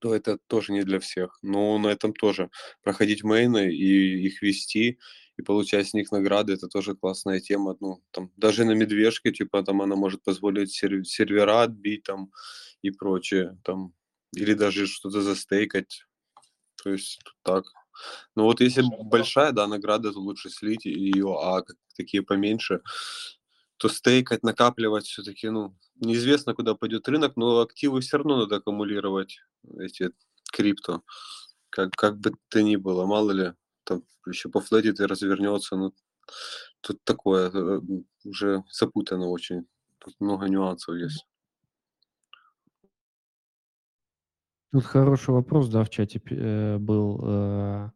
то это тоже не для всех. Но на этом тоже проходить мейны и их вести, и получать с них награды, это тоже классная тема. Ну, там, даже на медвежке, типа, там она может позволить сер- сервера отбить там и прочее, там, или даже что-то застейкать. То есть так. Но вот если большая, да, награда, то лучше слить ее, а такие поменьше, то стейкать, накапливать все-таки, ну, неизвестно, куда пойдет рынок, но активы все равно надо аккумулировать, эти крипто, как, как бы то ни было, мало ли, там еще пофлетит и развернется, ну, тут такое, э, уже запутано очень, тут много нюансов есть. Тут хороший вопрос, да, в чате э, был. Э,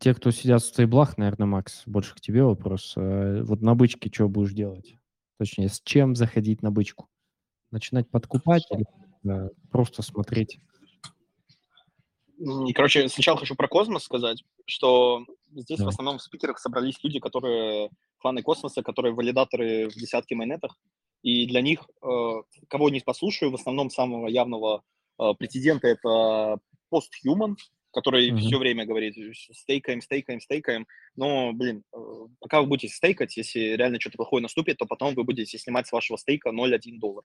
те, кто сидят в стейблах, наверное, Макс, больше к тебе вопрос. Э, вот на бычке что будешь делать? Точнее, с чем заходить на бычку? Начинать подкупать или э, просто смотреть? Короче, сначала хочу про космос сказать, что здесь Да. в основном в спикерах собрались люди, которые фаны космоса, которые валидаторы в десятке майнетах, и для них, э, кого не послушаю, в основном самого явного э, претендента это постхуман, который Мгм. все время говорит, стейкаем, стейкаем, стейкаем, но, блин, э, пока вы будете стейкать, если реально что-то плохое наступит, то потом вы будете снимать с вашего стейка 0,1 доллар.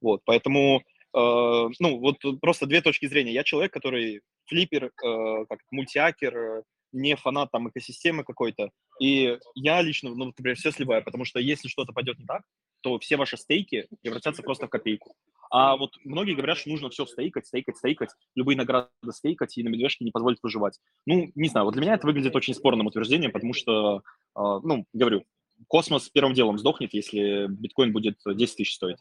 Вот, поэтому, э, ну, вот просто две точки зрения. Я человек, который флиппер, э, как мультиакер, э, не фанат там экосистемы какой-то. И я лично, ну, например, все сливаю, потому что если что-то пойдет не так, то все ваши стейки превратятся просто в копейку. А вот многие говорят, что нужно все стейкать, стейкать, стейкать, любые награды стейкать, и на медвежке не позволит выживать. Ну, не знаю, вот для меня это выглядит очень спорным утверждением, потому что, э, ну, говорю, космос первым делом сдохнет, если биткоин будет 10 тысяч стоить.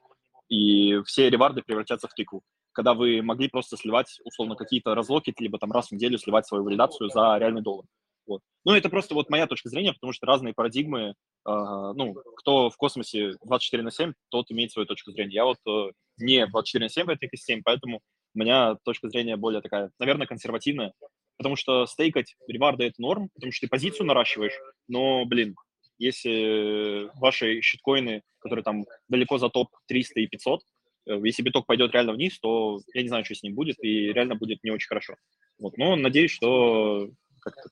И все реварды превратятся в тыкву когда вы могли просто сливать, условно, какие-то разлокеты, либо там раз в неделю сливать свою валидацию за реальный доллар. Вот. Ну, это просто вот моя точка зрения, потому что разные парадигмы, э, ну, кто в космосе 24 на 7, тот имеет свою точку зрения. Я вот э, не 24 на 7 в этой экосистеме, поэтому у меня точка зрения более такая, наверное, консервативная, потому что стейкать реварды – это норм, потому что ты позицию наращиваешь, но, блин, если ваши щиткоины, которые там далеко за топ 300 и 500, Э, если биток пойдет реально вниз, то я не знаю, что с ним будет, и реально будет не очень хорошо. Вот. Но надеюсь, что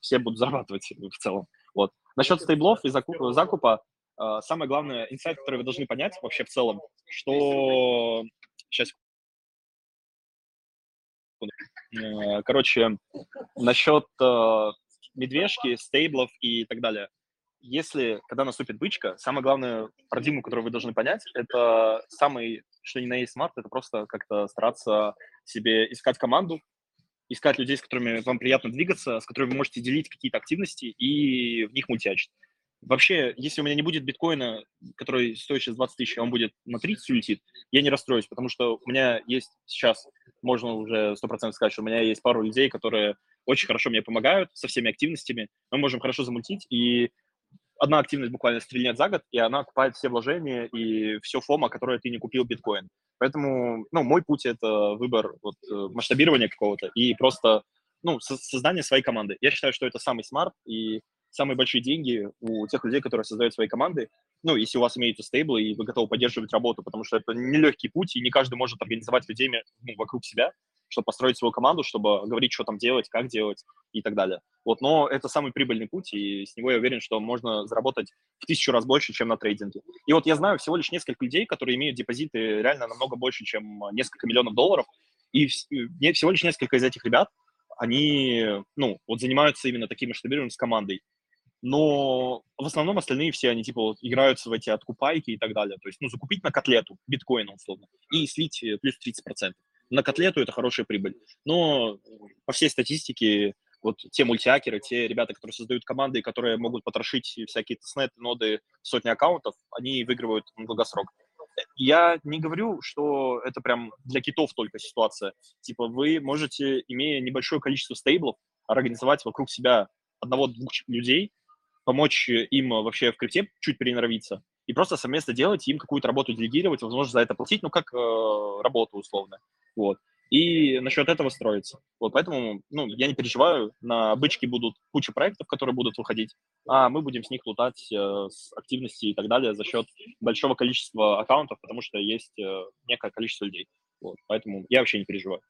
все будут зарабатывать в целом. Вот. Насчет стейблов и закупа, закупа, э, самое главное, инсайт, который вы должны понять вообще в целом, что... Сейчас... Э, короче, насчет э, медвежки, стейблов и так далее. Если, когда наступит бычка, самое главное парадигму, которую вы должны понять, это самый что ни на есть smart, это просто как-то стараться себе искать команду, искать людей, с которыми вам приятно двигаться, с которыми вы можете делить какие-то активности и в них мультиачить. Вообще, если у меня не будет биткоина, который стоит сейчас 20 тысяч, а он будет на 30 улетит, я не расстроюсь, потому что у меня есть сейчас, можно уже 100% сказать, что у меня есть пару людей, которые очень хорошо мне помогают со всеми активностями. Мы можем хорошо замультить, и одна активность буквально стрельнет за год, и она окупает все вложения и все фома, которое ты не купил биткоин. Поэтому, ну, мой путь – это выбор вот, э, масштабирования какого-то и просто, ну, создание своей команды. Я считаю, что это самый смарт и самые большие деньги у тех людей, которые создают свои команды. Ну, если у вас имеются стейблы, и вы готовы поддерживать работу, потому что это нелегкий путь, и не каждый может организовать людей ну, вокруг себя чтобы построить свою команду, чтобы говорить, что там делать, как делать и так далее. Вот, но это самый прибыльный путь, и с него я уверен, что можно заработать в тысячу раз больше, чем на трейдинге. И вот я знаю всего лишь несколько людей, которые имеют депозиты реально намного больше, чем несколько миллионов долларов, и всего лишь несколько из этих ребят, они, ну, вот занимаются именно таким масштабированием с командой. Но в основном остальные все, они типа играются в эти откупайки и так далее. То есть, ну, закупить на котлету биткоина условно и слить э, плюс 30% на котлету это хорошая прибыль. Но по всей статистике вот те мультиакеры, те ребята, которые создают команды, которые могут потрошить всякие тестнеты, ноды, сотни аккаунтов, они выигрывают на долгосрок. Я не говорю, что это прям для китов только ситуация. Типа вы можете, имея небольшое количество стейблов, организовать вокруг себя одного-двух людей, помочь им вообще в крипте чуть переноровиться, и просто совместно делать, им какую-то работу делегировать, возможно, за это платить, ну, как э, работу условно. Вот. И насчет этого строится. Вот поэтому, ну, я не переживаю, на бычке будут куча проектов, которые будут выходить, а мы будем с них лутать э, с активности и так далее за счет большого количества аккаунтов, потому что есть э, некое количество людей. Вот. Поэтому я вообще не переживаю.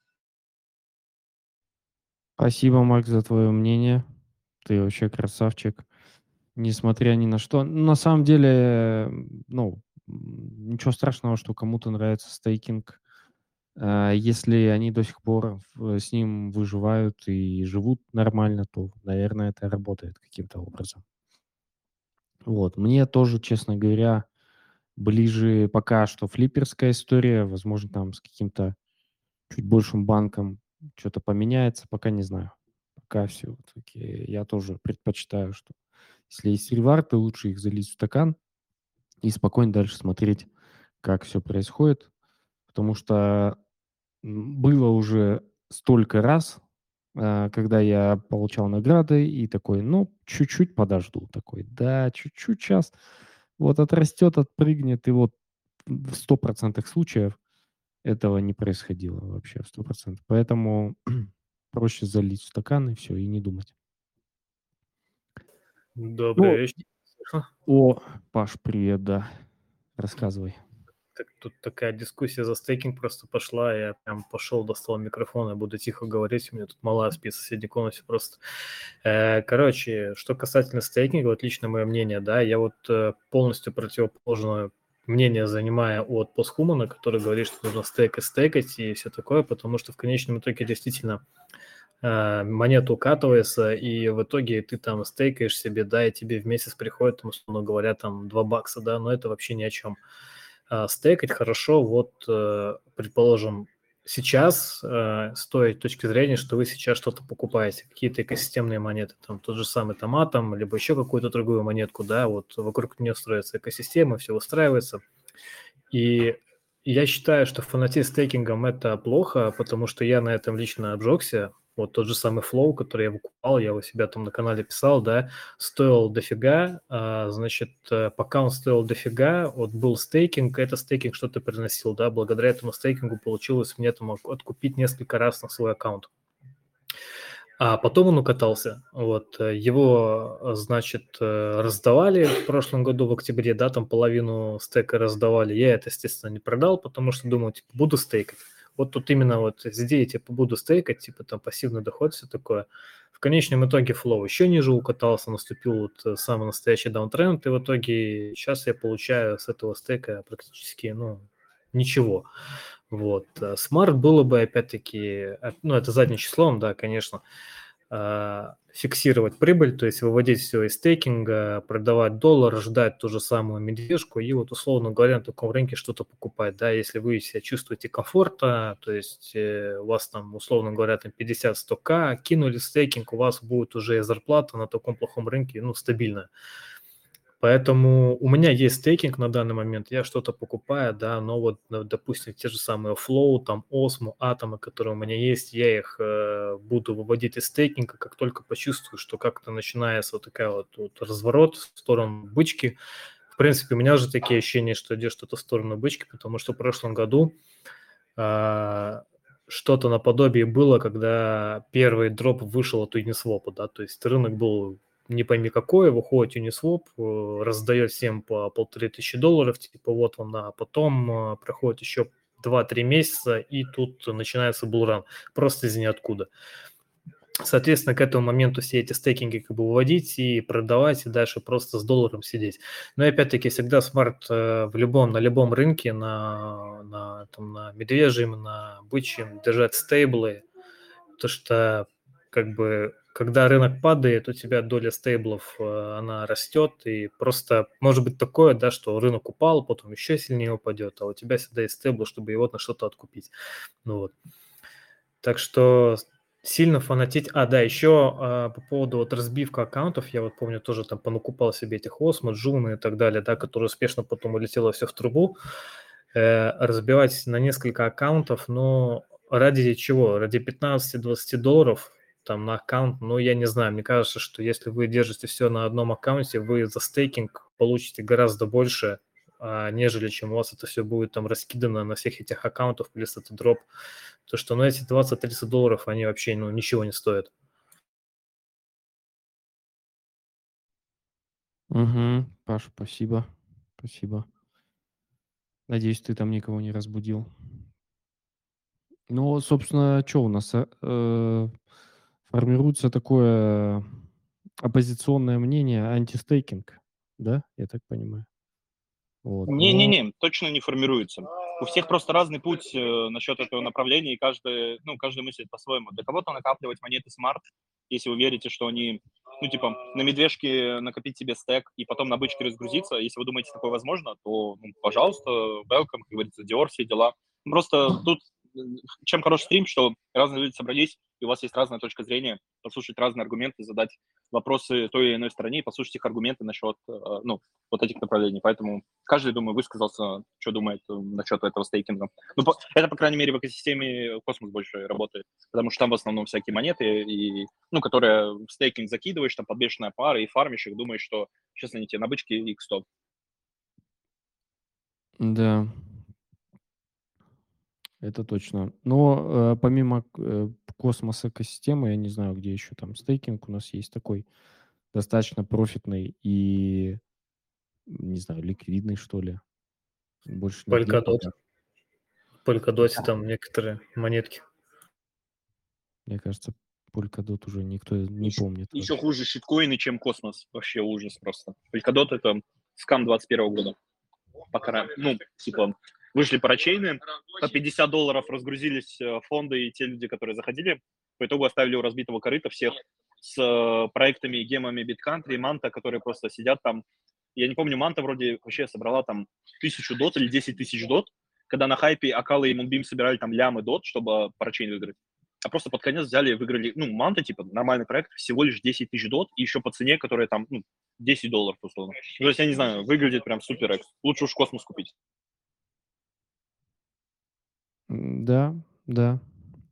Спасибо, Марк, за твое мнение. Ты вообще красавчик несмотря ни на что. На самом деле, ну, ничего страшного, что кому-то нравится стейкинг. А, если они до сих пор с ним выживают и живут нормально, то, наверное, это работает каким-то образом. Вот. Мне тоже, честно говоря, ближе пока что флипперская история. Возможно, там с каким-то чуть большим банком что-то поменяется, пока не знаю. Пока все-таки я тоже предпочитаю, что если есть реварды, лучше их залить в стакан и спокойно дальше смотреть, как все происходит. Потому что было уже столько раз, а, когда я получал награды и такой, ну, чуть-чуть подожду. Такой, да, чуть-чуть сейчас вот отрастет, отпрыгнет. И вот в сто процентах случаев этого не происходило вообще, в сто процентов. Поэтому проще залить в стакан и все, и не думать. Добрый ну, вечер. О, Паш, привет, да. Рассказывай. Так, тут такая дискуссия за стейкинг просто пошла, я прям пошел, достал микрофон, я буду тихо говорить, у меня тут малая спит в соседней комнате просто. Э, короче, что касательно стейкинга, вот лично мое мнение, да, я вот э, полностью противоположное мнение занимаю от постхумана, который говорит, что нужно стейкать, стейкать и все такое, потому что в конечном итоге действительно монету укатывается, и в итоге ты там стейкаешь себе, да, и тебе в месяц приходит, условно говоря, там 2 бакса, да, но это вообще ни о чем. А стейкать хорошо, вот, э, предположим, сейчас э, с той точки зрения, что вы сейчас что-то покупаете, какие-то экосистемные монеты, там тот же самый томатом, либо еще какую-то другую монетку, да, вот вокруг нее строится экосистема, все устраивается. И я считаю, что фанатеть стейкингом это плохо, потому что я на этом лично обжегся, вот тот же самый Flow, который я выкупал, я у себя там на канале писал, да, стоил дофига, а, значит, э, пока он стоил дофига, вот был стейкинг, это стейкинг что-то приносил, да, благодаря этому стейкингу получилось мне там откупить несколько раз на свой аккаунт. А потом он укатался. Вот э, его, значит, э, раздавали в прошлом году в октябре, да, там половину стейка раздавали. Я это, естественно, не продал, потому что думал, типа, буду стейкать. Вот тут именно вот идея, типа, буду стейкать, типа, там, пассивный доход, все такое. В конечном итоге флоу еще ниже укатался, наступил вот э, самый настоящий даунтренд, и в итоге сейчас я получаю с этого стейка практически, ну, ничего. Вот. Smart было бы, опять-таки, ну, это задним числом, да, конечно, фиксировать прибыль, то есть выводить все из стейкинга, продавать доллар, ждать ту же самую медвежку и вот условно говоря на таком рынке что-то покупать, да, если вы себя чувствуете комфортно, то есть э, у вас там условно говоря там 50-100к, кинули стейкинг, у вас будет уже зарплата на таком плохом рынке, ну, стабильная. Поэтому у меня есть стейкинг на данный момент, я что-то покупаю, да, но вот, ну, допустим, те же самые Flow, там, Osmo, Атомы, которые у меня есть, я их э, буду выводить из стейкинга, как только почувствую, что как-то начинается вот такая вот, вот разворот в сторону бычки. В принципе, у меня уже такие ощущения, что идет что-то в сторону бычки, потому что в прошлом году э, что-то наподобие было, когда первый дроп вышел от Uniswap, да, то есть рынок был не пойми какое, выходит Uniswap, э, раздает всем по полторы тысячи долларов, типа вот он, а потом э, проходит еще 2-3 месяца, и тут начинается булран, просто из ниоткуда. Соответственно, к этому моменту все эти стейкинги как бы выводить и продавать, и дальше просто с долларом сидеть. Но опять-таки всегда смарт э, в любом, на любом рынке, на, на, там, на медвежьем, на бычьем держать стейблы, то что как бы когда рынок падает, у тебя доля стейблов, э, она растет, и просто может быть такое, да, что рынок упал, потом еще сильнее упадет, а у тебя всегда есть стейбл, чтобы его на что-то откупить. Ну вот. Так что сильно фанатить. А, да, еще а, по поводу вот разбивка аккаунтов, я вот помню, тоже там понакупал себе этих Осмо, Джуны и так далее, да, которые успешно потом улетело все в трубу. Э, разбивать на несколько аккаунтов, но ради чего? Ради 15-20 долларов там на аккаунт, ну, я не знаю, мне кажется, что если вы держите все на одном аккаунте, вы за стейкинг получите гораздо больше, а, нежели чем у вас это все будет там раскидано на всех этих аккаунтах, плюс это дроп. То, что, ну, эти 20-30 долларов, они вообще, ну, ничего не стоят. Угу, Паш, спасибо. Спасибо. Надеюсь, ты там никого не разбудил. Ну, собственно, что у нас? э, э формируется такое оппозиционное мнение антистейкинг, да, я так понимаю? Вот. Не-не-не, но... точно не формируется. У всех просто разный путь э, насчет этого направления, и каждый, ну, каждый мыслит по-своему. Для кого-то накапливать монеты smart, если вы верите, что они, ну, типа, на медвежке накопить себе стек и потом на бычке разгрузиться, если вы думаете, такое возможно, то, ну, пожалуйста, welcome, как говорится, DYOR, все дела. Просто тут чем хороший стрим, что разные люди собрались, и у вас есть разная точка зрения, послушать разные аргументы, задать вопросы той или иной стороне и послушать их аргументы насчет, э, ну, вот этих направлений. Поэтому каждый, думаю, высказался, что думает э, насчет этого стейкинга. Ну, это, по крайней мере, в экосистеме Космос больше работает, потому что там в основном всякие монеты, и, ну, которые в стейкинг закидываешь, там подбешенная пара, и фармишь их, думаешь, что сейчас они тебе на бычке x100. Да, это точно. Но э, помимо э, космос экосистемы, я не знаю, где еще там стейкинг у нас есть такой достаточно профитный и, не знаю, ликвидный, что ли. Больше Polkadot. Polkadot там некоторые монетки. Мне кажется, Polkadot уже никто не еще, помнит. Еще вообще. хуже щиткоины, чем космос. Вообще ужас просто. Polkadot это скам 21 года. Пока, ну, типа, вышли парачейны, по 50 долларов разгрузились э, фонды и те люди, которые заходили, по итогу оставили у разбитого корыта всех с э, проектами и гемами BitCountry и Манта, которые просто сидят там. Я не помню, Манта вроде вообще собрала там тысячу дот или 10 тысяч дот, когда на хайпе Акала и Мунбим собирали там лямы дот, чтобы парачейн выиграть. А просто под конец взяли и выиграли, ну, Манта, типа, нормальный проект, всего лишь 10 тысяч дот, и еще по цене, которая там, ну, 10 долларов, условно. То есть, я не знаю, выглядит прям супер экс. Лучше уж космос купить. Да, да.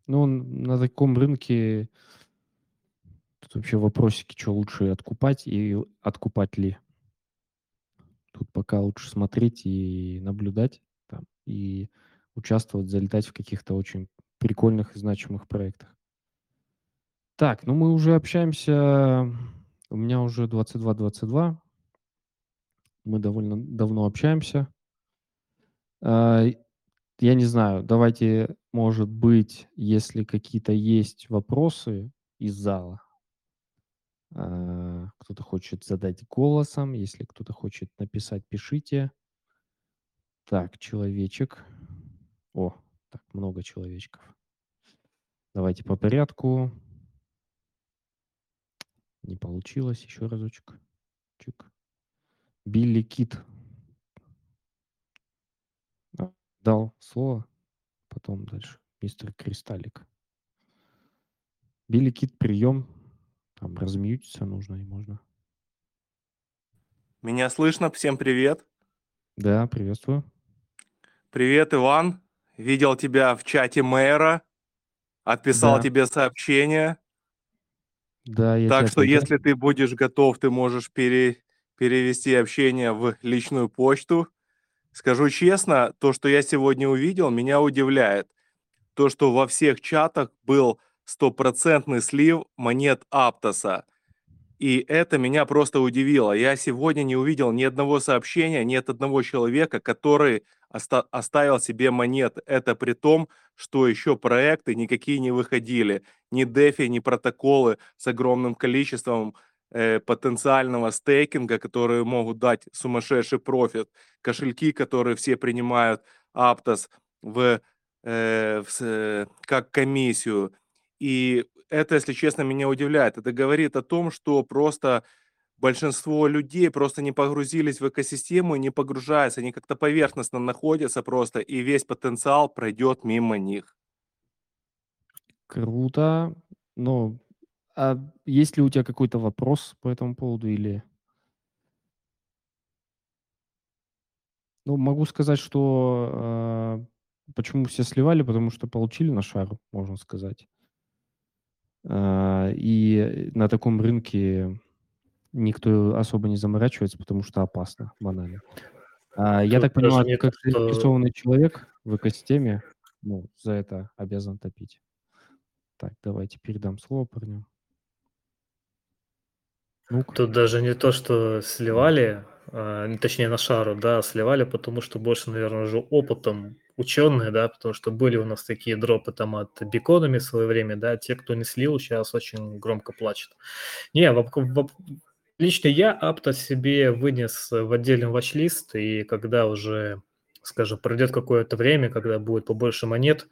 Ну, на таком рынке тут вообще вопросики, что лучше откупать и откупать ли. Тут пока лучше смотреть и наблюдать там, и участвовать, залетать в каких-то очень прикольных и значимых проектах. Так, ну мы уже общаемся, у меня уже 22-22, мы довольно давно общаемся. Я не знаю, давайте, может быть, если какие-то есть вопросы из зала, а, кто-то хочет задать голосом, если кто-то хочет написать, пишите. Так, человечек. О, так, много человечков. Давайте по порядку. Не получилось. Еще разочек. Чик. Билли Кит дал слово, потом дальше мистер Кристаллик. Билли Кит прием, там размьютиться нужно и можно. Меня слышно? Всем привет. Да, приветствую. Привет, Иван. Видел тебя в чате мэра. Отписал Да. тебе сообщение. Да, я Так что, если ты будешь готов, ты можешь пере- перевести общение в личную почту. Скажу честно, то, что я сегодня увидел, меня удивляет. То, что во всех чатах был стопроцентный слив монет Аптоса. И это меня просто удивило. Я сегодня не увидел ни одного сообщения, ни от одного человека, который оста- оставил себе монеты. Это при том, что еще проекты никакие не выходили. Ни дефи, ни протоколы с огромным количеством потенциального стейкинга, которые могут дать сумасшедший профит. Кошельки, которые все принимают Aptos в, э, в э, как комиссию. И это, если честно, меня удивляет. Это говорит о том, что просто большинство людей просто не погрузились в экосистему и не погружаются. Они как-то поверхностно находятся просто, и весь потенциал пройдет мимо них. Круто. Ну, а есть ли у тебя какой-то вопрос по этому поводу или... Ну, могу сказать, что а, почему все сливали, потому что получили на шару, можно сказать. А, и на таком рынке никто особо не заморачивается, потому что опасно, банально. А, я так понимаю, ты как то, что- заинтересованный человек в экосистеме, ну, за это обязан топить. Так, давайте передам слово парню. Ну-ка. Тут даже не то, что сливали, а, ну, точнее на шару, да, сливали, потому что больше, наверное, уже опытом ученые, да, потому что были у нас такие дропы там от биконами в свое время, да, те, кто не слил, сейчас очень громко плачут. Не, воп- воп- лично я апто себе вынес в отдельный watch-лист, и когда уже, скажем, пройдет какое-то время, когда будет побольше монет,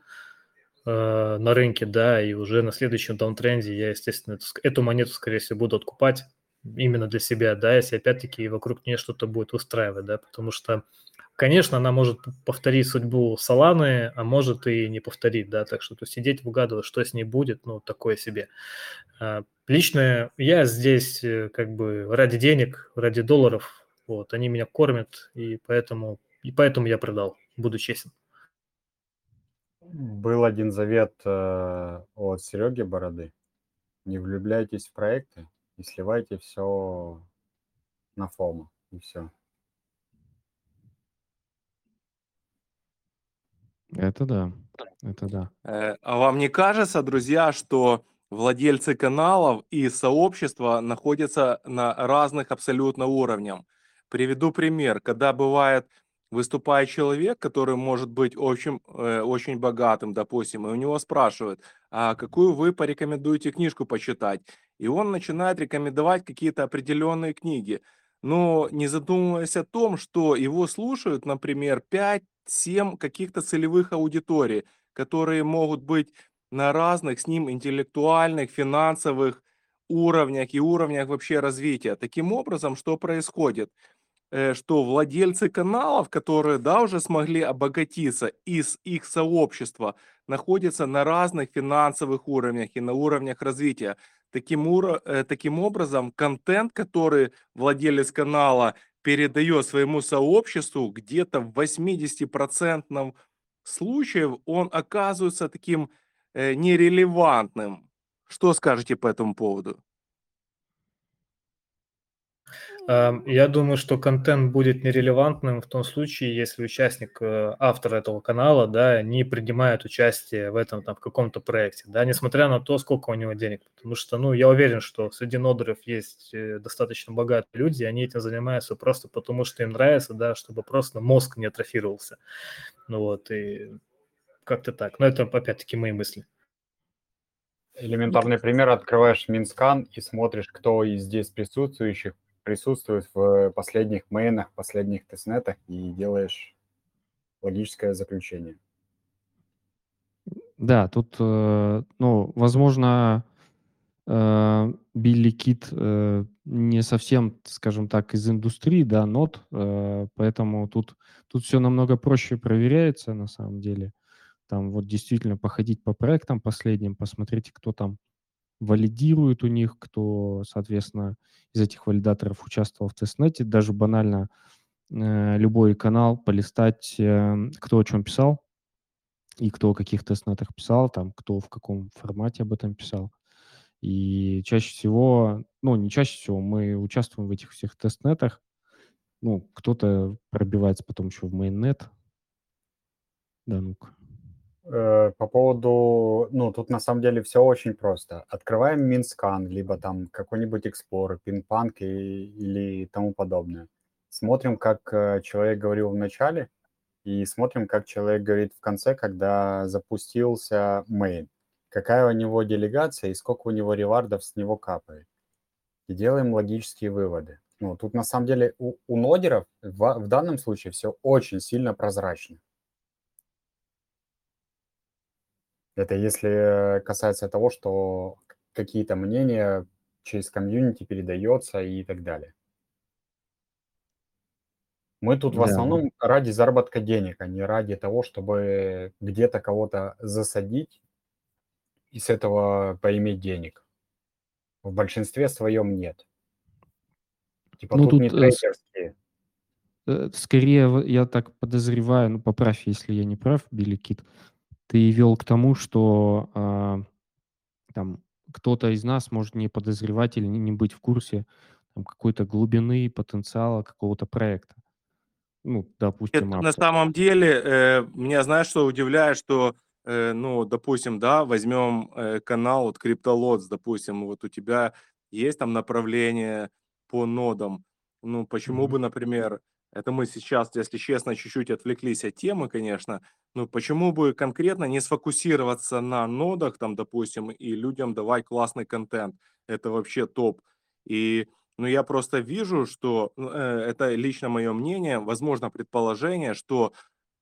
э, на рынке, да, и уже на следующем даунтренде я, естественно, эту, эту монету, скорее всего, буду откупать именно для себя, да, если опять-таки вокруг нее что-то будет устраивать, да, потому что, конечно, она может повторить судьбу Соланы, а может и не повторить, да, так что то сидеть выгадывать, что с ней будет, ну, такое себе. А, Лично я здесь э, как бы ради денег, ради долларов, вот, они меня кормят, и поэтому, и поэтому я продал, буду честен. Был один завет э, от Сереги Бороды. Не влюбляйтесь в проекты и сливайте все на фому. И все. Это да, это да. Э, А вам не кажется, друзья, что владельцы каналов и сообщества находятся на разных абсолютно уровнях? Приведу пример. Когда бывает выступает человек, который может быть очень, э, очень богатым, допустим, и у него спрашивают, а какую вы порекомендуете книжку почитать? И он начинает рекомендовать какие-то определенные книги, но не задумываясь о том, что его слушают, например, 5-7 каких-то целевых аудиторий, которые могут быть на разных с ним интеллектуальных, финансовых уровнях и уровнях вообще развития. Таким образом, что происходит? Э, Что владельцы каналов, которые, да, уже смогли обогатиться из их сообщества, находятся на разных финансовых уровнях и на уровнях развития. Таким, э, таким образом, контент, который владелец канала передает своему сообществу, где-то в 80% случаев он оказывается таким э, нерелевантным. Что скажете по этому поводу? Ам, Я думаю, что контент будет нерелевантным в том случае, если участник, э, автор этого канала, да, не принимает участие в этом, там, в каком-то проекте, да, несмотря на то, сколько у него денег. Потому что, ну, я уверен, что среди нодеров есть э, достаточно богатые люди, и они этим занимаются просто потому, что им нравится, да, чтобы просто мозг не атрофировался. Ну вот, и как-то так. Но это, опять-таки, мои мысли. Элементарный пример. Открываешь Mintscan и смотришь, кто из здесь присутствующих присутствует в последних мейнах, последних тестнетах и делаешь логическое заключение. Да, тут, э, ну, возможно, э, Билли Кит э, не совсем, скажем так, из индустрии, да, нот, поэтому тут, тут все намного проще проверяется на самом деле. Там вот действительно походить по проектам последним, посмотреть, кто там валидирует у них, кто, соответственно, из этих валидаторов участвовал в тестнете. Даже банально э, любой канал полистать, э, кто о чем писал и кто о каких тестнетах писал, там, кто в каком формате об этом писал. И чаще всего, ну, не чаще всего, мы участвуем в этих всех тестнетах. Ну, кто-то пробивается потом еще в mainnet. Да, ну-ка. Э, По поводу, ну, тут на самом деле все очень просто. Открываем Mintscan, либо там какой-нибудь Explorer, Ping Pub и, или тому подобное. Смотрим, как э, человек говорил в начале, и смотрим, как человек говорит в конце, когда запустился main. Какая у него делегация и сколько у него ревардов с него капает. И делаем логические выводы. Ну, тут на самом деле у, у нодеров в, в данном случае все очень сильно прозрачно. Это если касается того, что какие-то мнения через комьюнити передается и так далее. Мы тут в Да. основном ради заработка денег, а не ради того, чтобы где-то кого-то засадить и с этого поиметь денег. В большинстве своем нет. Типа Ну, тут, не тут, э, с- трейдерские. Э, Скорее, в- я так подозреваю, ну, поправь, если я не прав, Билли Кит, ты вел к тому, что а, там кто-то из нас может не подозревать или не, быть в курсе там, какой-то глубины потенциала какого-то проекта. Ну, допустим, Это на самом деле, э, меня знаешь, что удивляет, что, э, ну, допустим, да, возьмем э, канал вот CryptoLots, допустим, вот у тебя есть там направление по нодам. Ну, почему бы, например, это мы сейчас, если честно, чуть-чуть отвлеклись от темы, конечно, ну, почему бы конкретно не сфокусироваться на нодах, там, допустим, и людям давать классный контент. Это вообще топ. И ну, я просто вижу, что ну, э, это лично мое мнение, возможно, предположение, что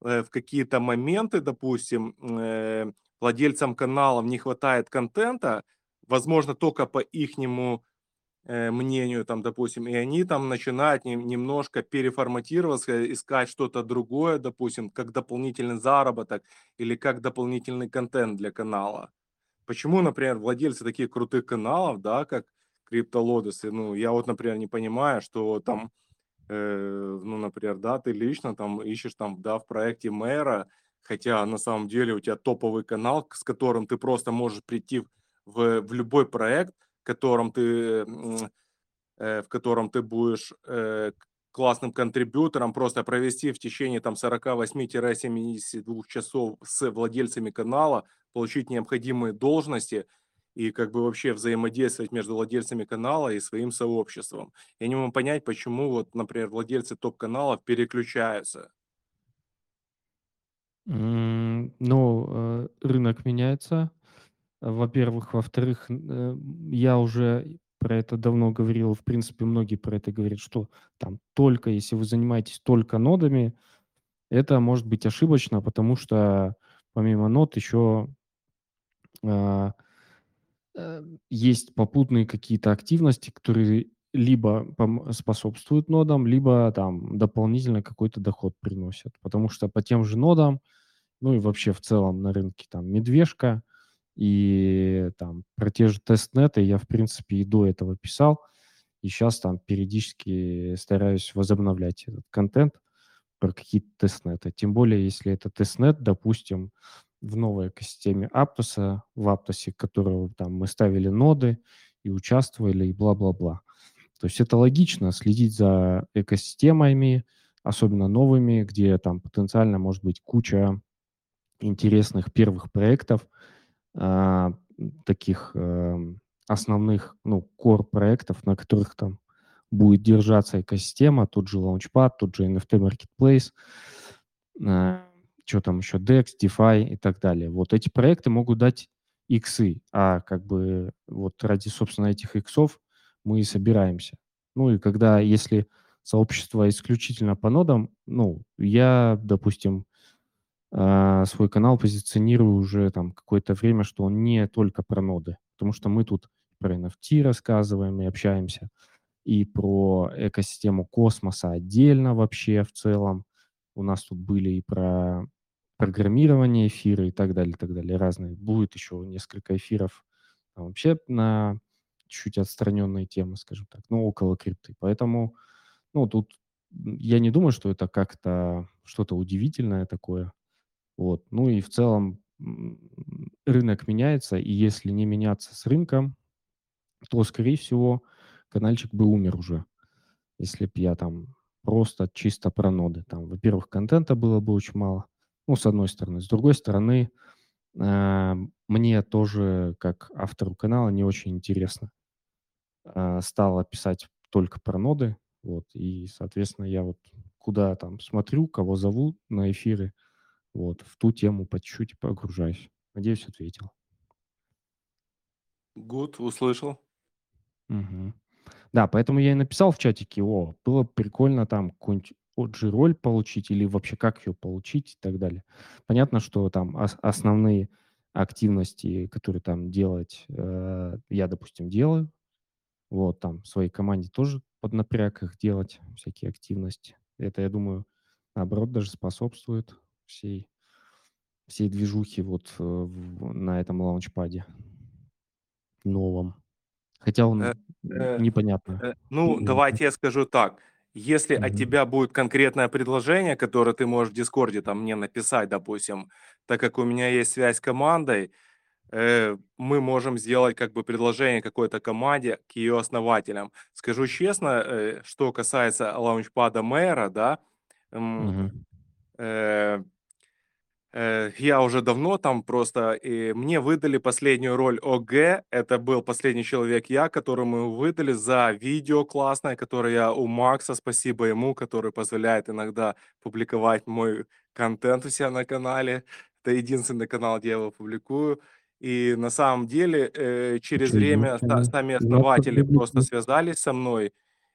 э, в какие-то моменты, допустим, э, владельцам каналов не хватает контента, возможно, только по ихнему мнению, там, допустим, и они там начинают нем- немножко переформатироваться, искать что-то другое, допустим, как дополнительный заработок или как дополнительный контент для канала. Почему, например, владельцы таких крутых каналов, да, как криптолодосы, ну, я вот, например, не понимаю, что там, э, ну, например, да, ты лично там ищешь там, да, в проекте мэра, хотя на самом деле у тебя топовый канал, с которым ты просто можешь прийти в, в любой проект, котором ты, э, в котором ты будешь э, классным контрибьютором, просто провести в течение там 48-72 часов с владельцами канала, получить необходимые должности и как бы вообще взаимодействовать между владельцами канала и своим сообществом. Я не могу понять, почему вот, например, владельцы топ-каналов переключаются. Ну, э, рынок меняется, во-первых. Во-вторых, э, я уже про это давно говорил, в принципе, многие про это говорят, что там только если вы занимаетесь только нодами, это может быть ошибочно, потому что помимо нод еще а, э, есть попутные какие-то активности, которые либо способствуют нодам, либо там дополнительно какой-то доход приносят. Потому что по тем же нодам, ну и вообще в целом на рынке там медвежка, и там про те же тестнеты я, в принципе, и до этого писал, и сейчас там периодически стараюсь возобновлять этот контент про какие-то тестнеты. Тем более, если это тестнет, допустим, в новой экосистеме Aptos, в Aptos, которого там мы ставили ноды и участвовали, и бла-бла-бла. То есть это логично, следить за экосистемами, особенно новыми, где там потенциально может быть куча интересных первых проектов, а, таких эм, основных, ну, core проектов, на которых там будет держаться экосистема, тот же Launchpad, тот же NFT Marketplace, что там еще, DEX, DeFi и так далее. Вот эти проекты могут дать иксы, а как бы вот ради, собственно, этих иксов мы и собираемся. Ну и когда, если сообщество исключительно по нодам, ну, я, допустим, а, свой канал позиционирую уже там какое-то время, что он не только про ноды, потому что мы тут про NFT рассказываем и общаемся, и про экосистему космоса отдельно вообще в целом. У нас тут были и про программирование эфира и так далее, и так далее, разные. Будет еще несколько эфиров а вообще на чуть отстраненные темы, скажем так, ну, около крипты. Поэтому, ну, тут я не думаю, что это как-то что-то удивительное такое. Вот. Ну и в целом рынок меняется, и если не меняться с рынком, то, скорее всего, каналчик бы умер уже, если бы я там просто чисто про ноды. Там, во-первых, контента было бы очень мало, ну, с одной стороны. С другой стороны, э, мне тоже, как автору канала, не очень интересно э, стало писать только про ноды, вот, и, соответственно, я вот куда там смотрю, кого зову на эфиры, вот, в ту тему по чуть-чуть погружаюсь. Надеюсь, ответил. Гуд, услышал. Мгм. Да, поэтому я и написал в чатике, о, было бы прикольно там какую-нибудь OG-роль получить или вообще как ее получить и так далее. Понятно, что там ос- основные активности, которые там делать, э, я, допустим, делаю. Вот, там своей команде тоже под напряг их делать, всякие активности. Это, я думаю, наоборот, даже способствует всей, всей движухе вот э, на этом лаунчпаде новом. Хотя он Э, э, непонятно. Э, Ну, давайте я скажу так. Если от Мгм. тебя будет конкретное предложение, которое ты можешь в Дискорде там мне написать, допустим, так как у меня есть связь с командой, э, мы можем сделать как бы предложение какой-то команде к ее основателям. Скажу честно, э, что касается лаунчпада мэра, да, э, Э, я уже давно там просто, и мне выдали последнюю роль ОГ. Это был последний человек я, которому выдали за видео классное, которое я у Макса, спасибо ему, который позволяет иногда публиковать мой контент у себя на канале. Это единственный канал, где я его публикую. И на самом деле э, через Что, время сами основатели просто связались со мной,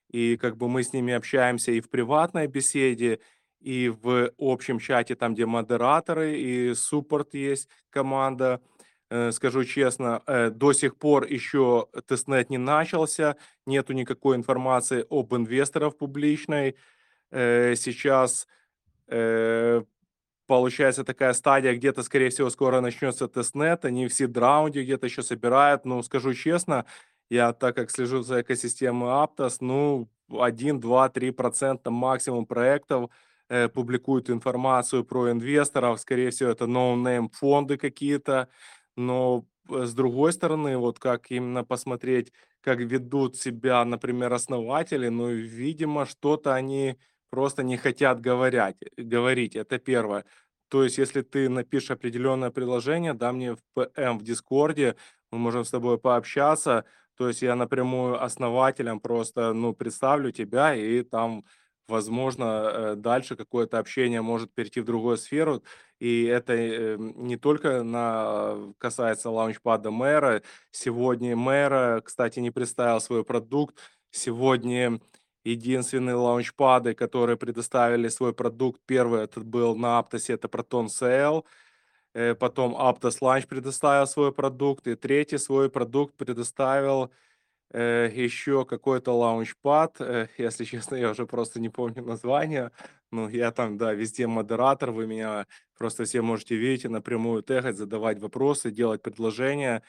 и как бы мы с ними общаемся и в приватной беседе, и в общем чате, там, где модераторы и суппорт есть, команда. Э, Скажу честно, э, до сих пор еще тестнет не начался, нету никакой информации об инвесторах публичной. Э, Сейчас получается такая стадия, где-то, скорее всего, скоро начнется тестнет, они все раунды где-то еще собирают. Ну, скажу честно, я так как слежу за экосистемой Aptos, ну, 1, 2, 3 процента максимум проектов публикуют информацию про инвесторов. Скорее всего, это no-name фонды какие-то. Но э, с другой стороны, вот как именно посмотреть, как ведут себя, например, основатели, ну, видимо, что-то они просто не хотят говорять, говорить. Это первое. То есть, если ты напишешь определенное предложение, да мне в ПМ в Дискорде, мы можем с тобой пообщаться. То есть я напрямую основателям просто, ну, представлю тебя, и там, возможно, э, дальше какое-то общение может перейти в другую сферу. И это э, не только на, касается лаунчпада мэра. Сегодня мэра, кстати, не представил свой продукт. Сегодня единственные лаунчпады, которые предоставили свой продукт, первый этот был на Аптосе, это Proton. Э, Потом Aptos Launch предоставил свой продукт. И третий свой продукт предоставил э, еще какой-то лаунчпад. Э, если честно, я уже просто не помню название. Ну, я там, да, везде модератор. Вы меня просто все можете видеть и напрямую тегать, задавать вопросы, делать предложения.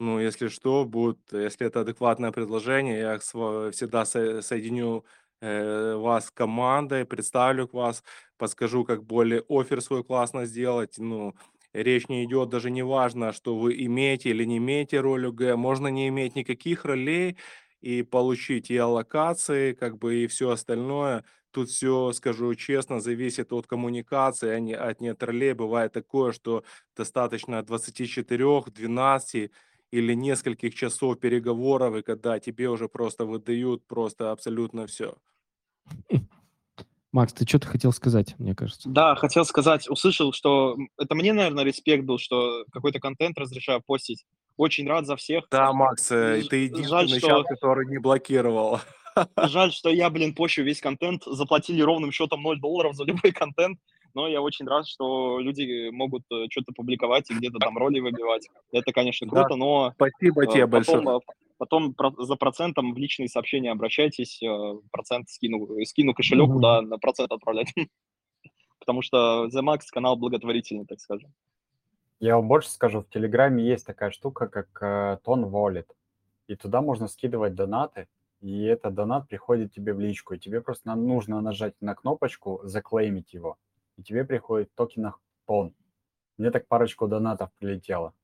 Ну, если что, будет, если это адекватное предложение, я всегда со- соединю э, вас с командой, представлю к вас, подскажу, как более офер свой классно сделать. Ну, речь не идет даже не важно, что вы имеете или не имеете роль УГ, можно не иметь никаких ролей и получить и аллокации, как бы и все остальное. Тут все, скажу честно, зависит от коммуникации, а не от нет ролей. Бывает такое, что достаточно 24, 12 или нескольких часов переговоров, и когда тебе уже просто выдают просто абсолютно все. Макс, ты что-то хотел сказать, мне кажется. Да, хотел сказать, услышал, что это мне, наверное, респект был, что какой-то контент разрешаю постить. Очень рад за всех. Да, Макс, э, Ж- ты жаль, единственный что- чат, который не блокировал. Жаль, что я, блин, пощу весь контент. Заплатили ровным счетом 0 долларов за любой контент. Но я очень рад, что люди могут что-то публиковать и где-то там роли выбивать. Это, конечно, Да. круто, но Спасибо э, тебе большое. потом, э, потом про- за процентом в личные сообщения обращайтесь. э, Процент скину, скину кошелек, куда на процент отправлять. Потому что The Max канал благотворительный, так скажем. Я вам больше скажу, в Телеграме есть такая штука, как э, Тон Wallet. И туда можно скидывать донаты, и этот донат приходит тебе в личку. И тебе просто нужно нажать на кнопочку «Заклеймить его». И тебе приходит в токенах Тон. Мне так парочку донатов прилетело.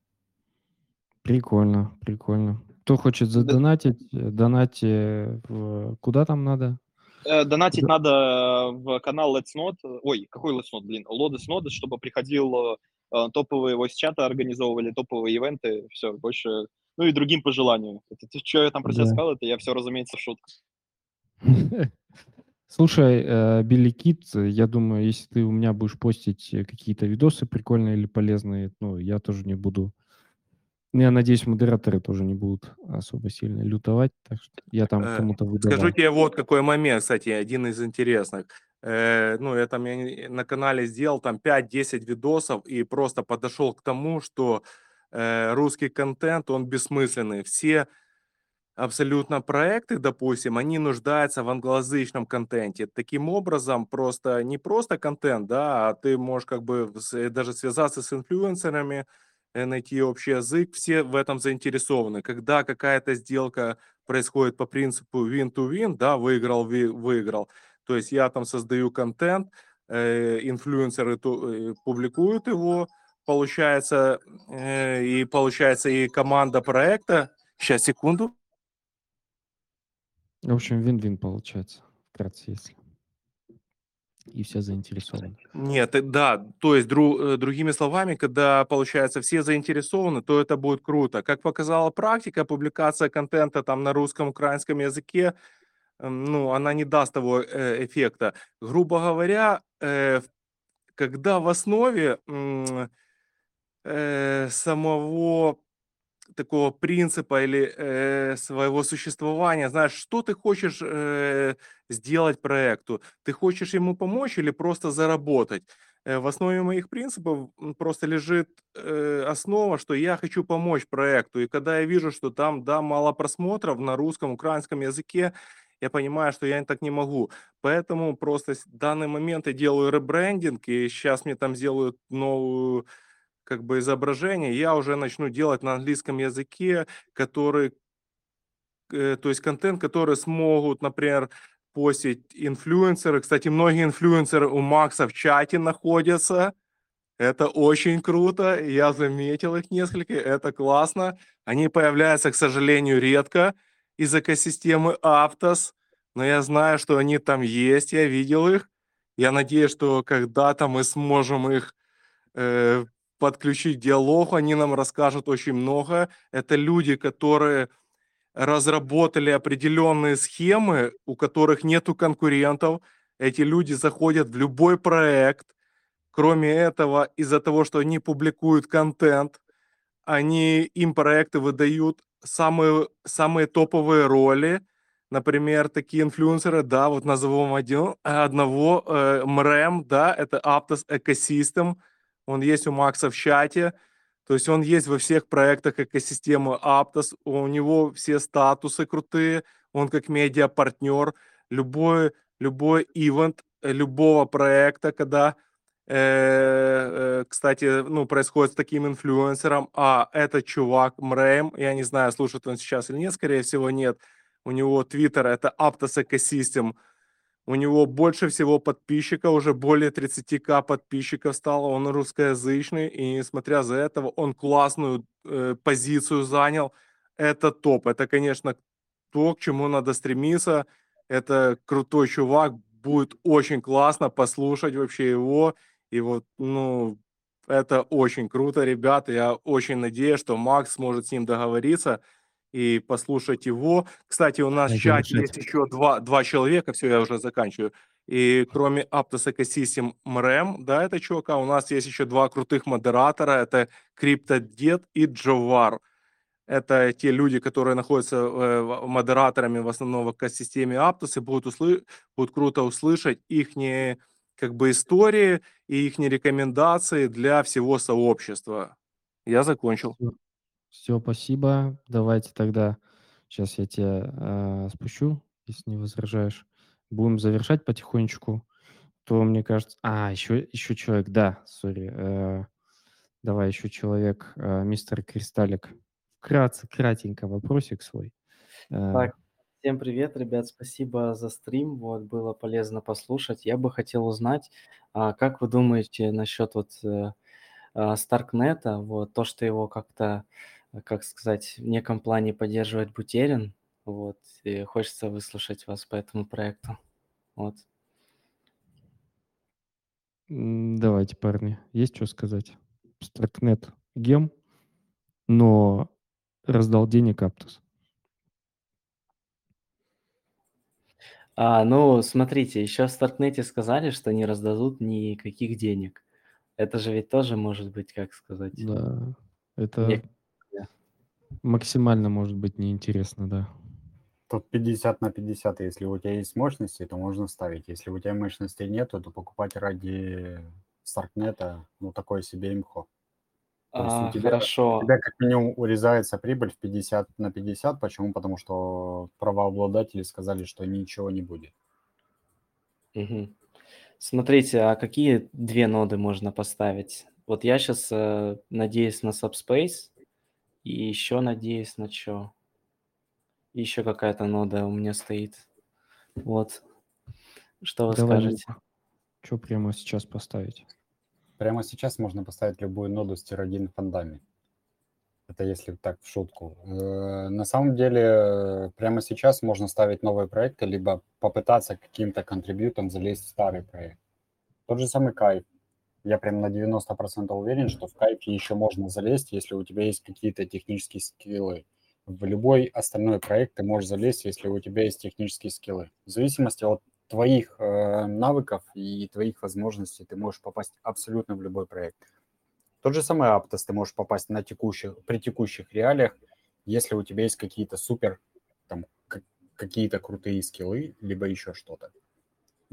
Прикольно, прикольно. Кто хочет задонатить, э, донате в... Куда там надо? Э, Донатить Да. надо в канал Let's Not. Ой, какой Let's Not, блин? Lotus Nodes, чтобы приходил э, топовые voice чата организовывали, топовые ивенты, все, больше... Ну и другим по желанию. Это что я там про себя Да. сказал, это я все, разумеется, в шутку. Слушай, э, Билли Кит, э, я думаю, если ты у меня будешь постить э, какие-то видосы прикольные или полезные, ну, я тоже не буду. Ну, Я надеюсь, модераторы тоже не будут особо сильно лютовать, так что я там кому-то Скажу выдавал. тебе вот какой момент, кстати, один из интересных. Ну, я там я на канале сделал там 5-10 видосов и просто подошел к тому, что русский контент, он бессмысленный. Все абсолютно проекты, допустим, они нуждаются в англоязычном контенте. Таким образом, просто не просто контент, да, а ты можешь как бы с- даже связаться с инфлюенсерами, э, найти общий язык, все в этом заинтересованы. Когда какая-то сделка происходит по принципу win-to-win, да, выиграл, ви- выиграл, то есть я там создаю контент, э, инфлюенсеры ту- э, публикуют его, получается, э, и получается и команда проекта, сейчас, секунду, В общем, вин-вин получается, вкратце, если. И все заинтересованы. Нет, э, да, то есть дру- э, другими словами, когда получается все заинтересованы, то это будет круто. Как показала практика, публикация контента там на русском, украинском языке, эм, ну, она не даст того э, эффекта. Грубо говоря, когда в основе самого такого принципа или э, своего существования, знаешь, что ты хочешь э, сделать проекту? Ты хочешь ему помочь или просто заработать? Э, в основе моих принципов просто лежит э, основа, что я хочу помочь проекту. И когда я вижу, что там, да, мало просмотров на русском, украинском языке, я понимаю, что я так не могу. Поэтому просто в данный момент я делаю ребрендинг, и сейчас мне там сделают новую как бы изображение, я уже начну делать на английском языке, который, э, то есть контент, который смогут, например, постить инфлюенсеры. Кстати, многие инфлюенсеры у Макса в чате находятся. Это очень круто. Я заметил их несколько. Это классно. Они появляются, к сожалению, редко из экосистемы Aptos. Но я знаю, что они там есть. Я видел их. Я надеюсь, что когда-то мы сможем их э, подключить к диалогу. Они нам расскажут очень много. Это люди, которые разработали определенные схемы, у которых нету конкурентов. Эти люди заходят в любой проект. Кроме этого, из-за того, что они публикуют контент, они им проекты выдают самые, самые топовые роли. Например, такие инфлюенсеры, да, вот назовем один, одного, э, МРЭМ, да, это Aptos Ecosystem, он есть у Макса в чате, то есть он есть во всех проектах экосистемы Aptos, у него все статусы крутые, он как медиа-партнер, любой, любой ивент э, любого проекта, когда, э, э, кстати, ну, происходит с таким инфлюенсером, а этот чувак, Мрэм, я не знаю, слушает он сейчас или нет, скорее всего, нет, у него твиттер, это Aptos Ecosystem, у него больше всего подписчиков, уже более 30к подписчиков стало, он русскоязычный, и несмотря за этого, он классную э, позицию занял. Это топ, это, конечно, то, к чему надо стремиться. Это крутой чувак, будет очень классно послушать вообще его. И вот, ну, это очень круто, ребята. Я очень надеюсь, что Макс сможет с ним договориться и послушать его. Кстати, у нас в чате есть еще два, два человека, все, я уже заканчиваю. И кроме Aptos Ecosystem МРЭМ, да, это чувака, у нас есть еще два крутых модератора, это CryptoDed и Джовар. Это те люди, которые находятся э, модераторами в основном в экосистеме Aptos, и будут, услы- будут круто услышать их как бы истории и их рекомендации для всего сообщества. Я закончил. Все, спасибо. Давайте тогда, сейчас я тебя а, спущу, если не возражаешь. Будем завершать потихонечку. То, мне кажется... А, еще, еще человек, да, сори. э, Давай еще человек, э, мистер Кристаллик. Вкратце, кратенько вопросик свой. Э, Так, всем привет, ребят, спасибо за стрим, вот, было полезно послушать. Я бы хотел узнать, а, как вы думаете насчет вот э, а, Старкнета, вот, то, что его как-то, э, как сказать, в неком плане поддерживает Бутерин, вот, и хочется выслушать вас по этому проекту, вот. Давайте, парни, есть что сказать? Старкнет гем, но раздал денег Аптос. А, ну, смотрите, еще в Старкнете сказали, что не раздадут никаких денег. Это же ведь тоже может быть, как сказать, Да, это не- максимально может быть неинтересно, да. Тут 50 на 50. Если у тебя есть мощности, то можно ставить. Если у тебя мощностей нету, то покупать ради Старкнета, ну, такое себе имхо. То есть А, у тебя, хорошо. у тебя как минимум урезается прибыль в 50 на 50. Почему? Потому что правообладатели сказали, что ничего не будет. Мгм. Смотрите, а какие две ноды можно поставить? Вот я сейчас надеюсь на Subspace и еще надеюсь на что? Еще какая-то нода у меня стоит. Вот. Что вы Давай, скажете? Что прямо сейчас поставить? Прямо сейчас можно поставить любую ноду с тир-1 фондами. Это если так в шутку. Э, На самом деле, э, прямо сейчас можно ставить новые проекты, либо попытаться каким-то контрибьютом залезть в старый проект. Тот же самый кайф. Я прям на 90% уверен, что в кайфе еще можно залезть, если у тебя есть какие-то технические скиллы. В любой остальной проект ты можешь залезть, если у тебя есть технические скиллы. В зависимости от твоих э, навыков и твоих возможностей ты можешь попасть абсолютно в любой проект. Тот же самый Aptos ты можешь попасть на текущих, при текущих реалиях, если у тебя есть какие-то супер, там, какие-то крутые скиллы, либо еще что-то.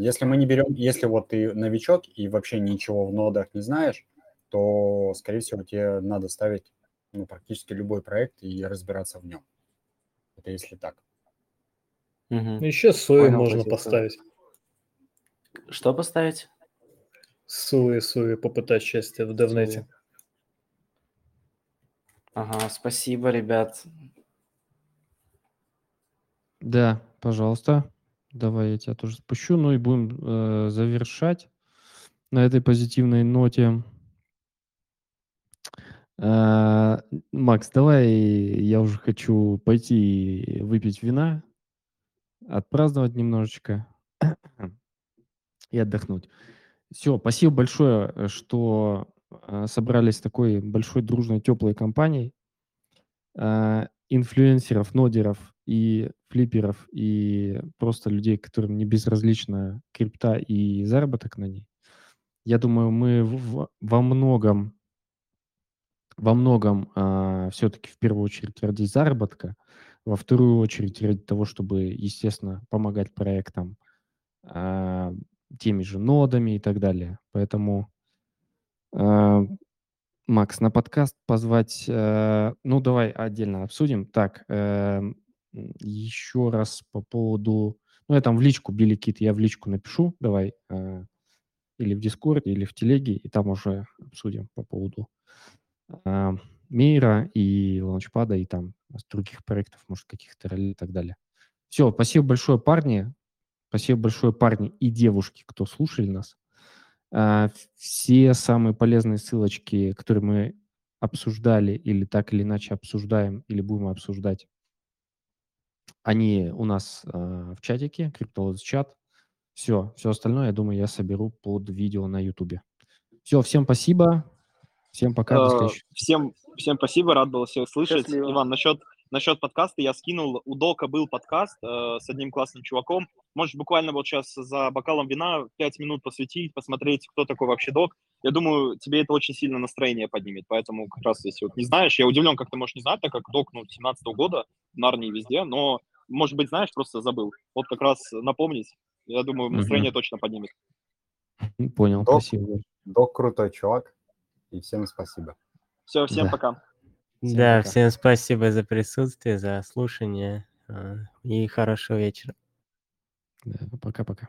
Если мы не берем, если вот ты новичок и вообще ничего в нодах не знаешь, то, скорее всего, тебе надо ставить ну, практически любой проект и разбираться в нем. Это если так. Ну, Еще Суи Понял можно позицию. поставить. Что поставить? Суи, Суи, попытать счастье в Девнете. Ага, спасибо, ребят. Да, пожалуйста. Давай я тебя тоже спущу. Ну и будем э, завершать на этой позитивной ноте. Э, Макс, давай я уже хочу пойти выпить вина, отпраздновать немножечко и отдохнуть. Все, спасибо большое, что э, собрались такой большой, дружной, теплой компанией э, инфлюенсеров, нодеров и флипперов, и просто людей, которым не безразлична крипта и заработок на ней. Я думаю, мы во многом, во многом все-таки в первую очередь ради заработка, во вторую очередь ради того, чтобы, естественно, помогать проектам, а, теми же нодами и так далее. Поэтому а, Макс, на подкаст позвать, э, ну давай отдельно обсудим. Так, м, еще раз по поводу, ну я там в личку, Билли Кит, я в личку напишу, давай, э, или в Дискорде, или в Телеге, и там уже обсудим по поводу а, Мира и Лаунчпада, и там других проектов, может, каких-то ролей и так далее. Все, спасибо большое, парни. Спасибо большое, парни и девушки, кто слушали нас. А, Все самые полезные ссылочки, которые мы обсуждали или так или иначе обсуждаем или будем обсуждать, они у нас а, в чатике, CryptoLods чат. Все, все остальное, я думаю, я соберу под видео на YouTube. Все, всем спасибо. Всем пока, до Э, следующего. Всем, всем спасибо, рад был всех слышать. Счастливо. Иван, насчет, насчет подкаста я скинул, у Дока был подкаст э, с одним классным чуваком. Можешь буквально вот сейчас за бокалом вина 5 минут посвятить, посмотреть, кто такой вообще Док. Я думаю, тебе это очень сильно настроение поднимет. Поэтому как раз, если вот не знаешь, я удивлен, как ты можешь не знать, так как Док, ну, 17 года, в Нарнии везде, но, может быть, знаешь, просто забыл. Вот как раз напомнить, я думаю, настроение точно поднимет. Понял, Док. спасибо. Док крутой чувак, и всем спасибо. Все, всем Да. пока. Всем Да, пока. всем спасибо за присутствие, за слушание а, и хорошего вечера. Да, Пока-пока.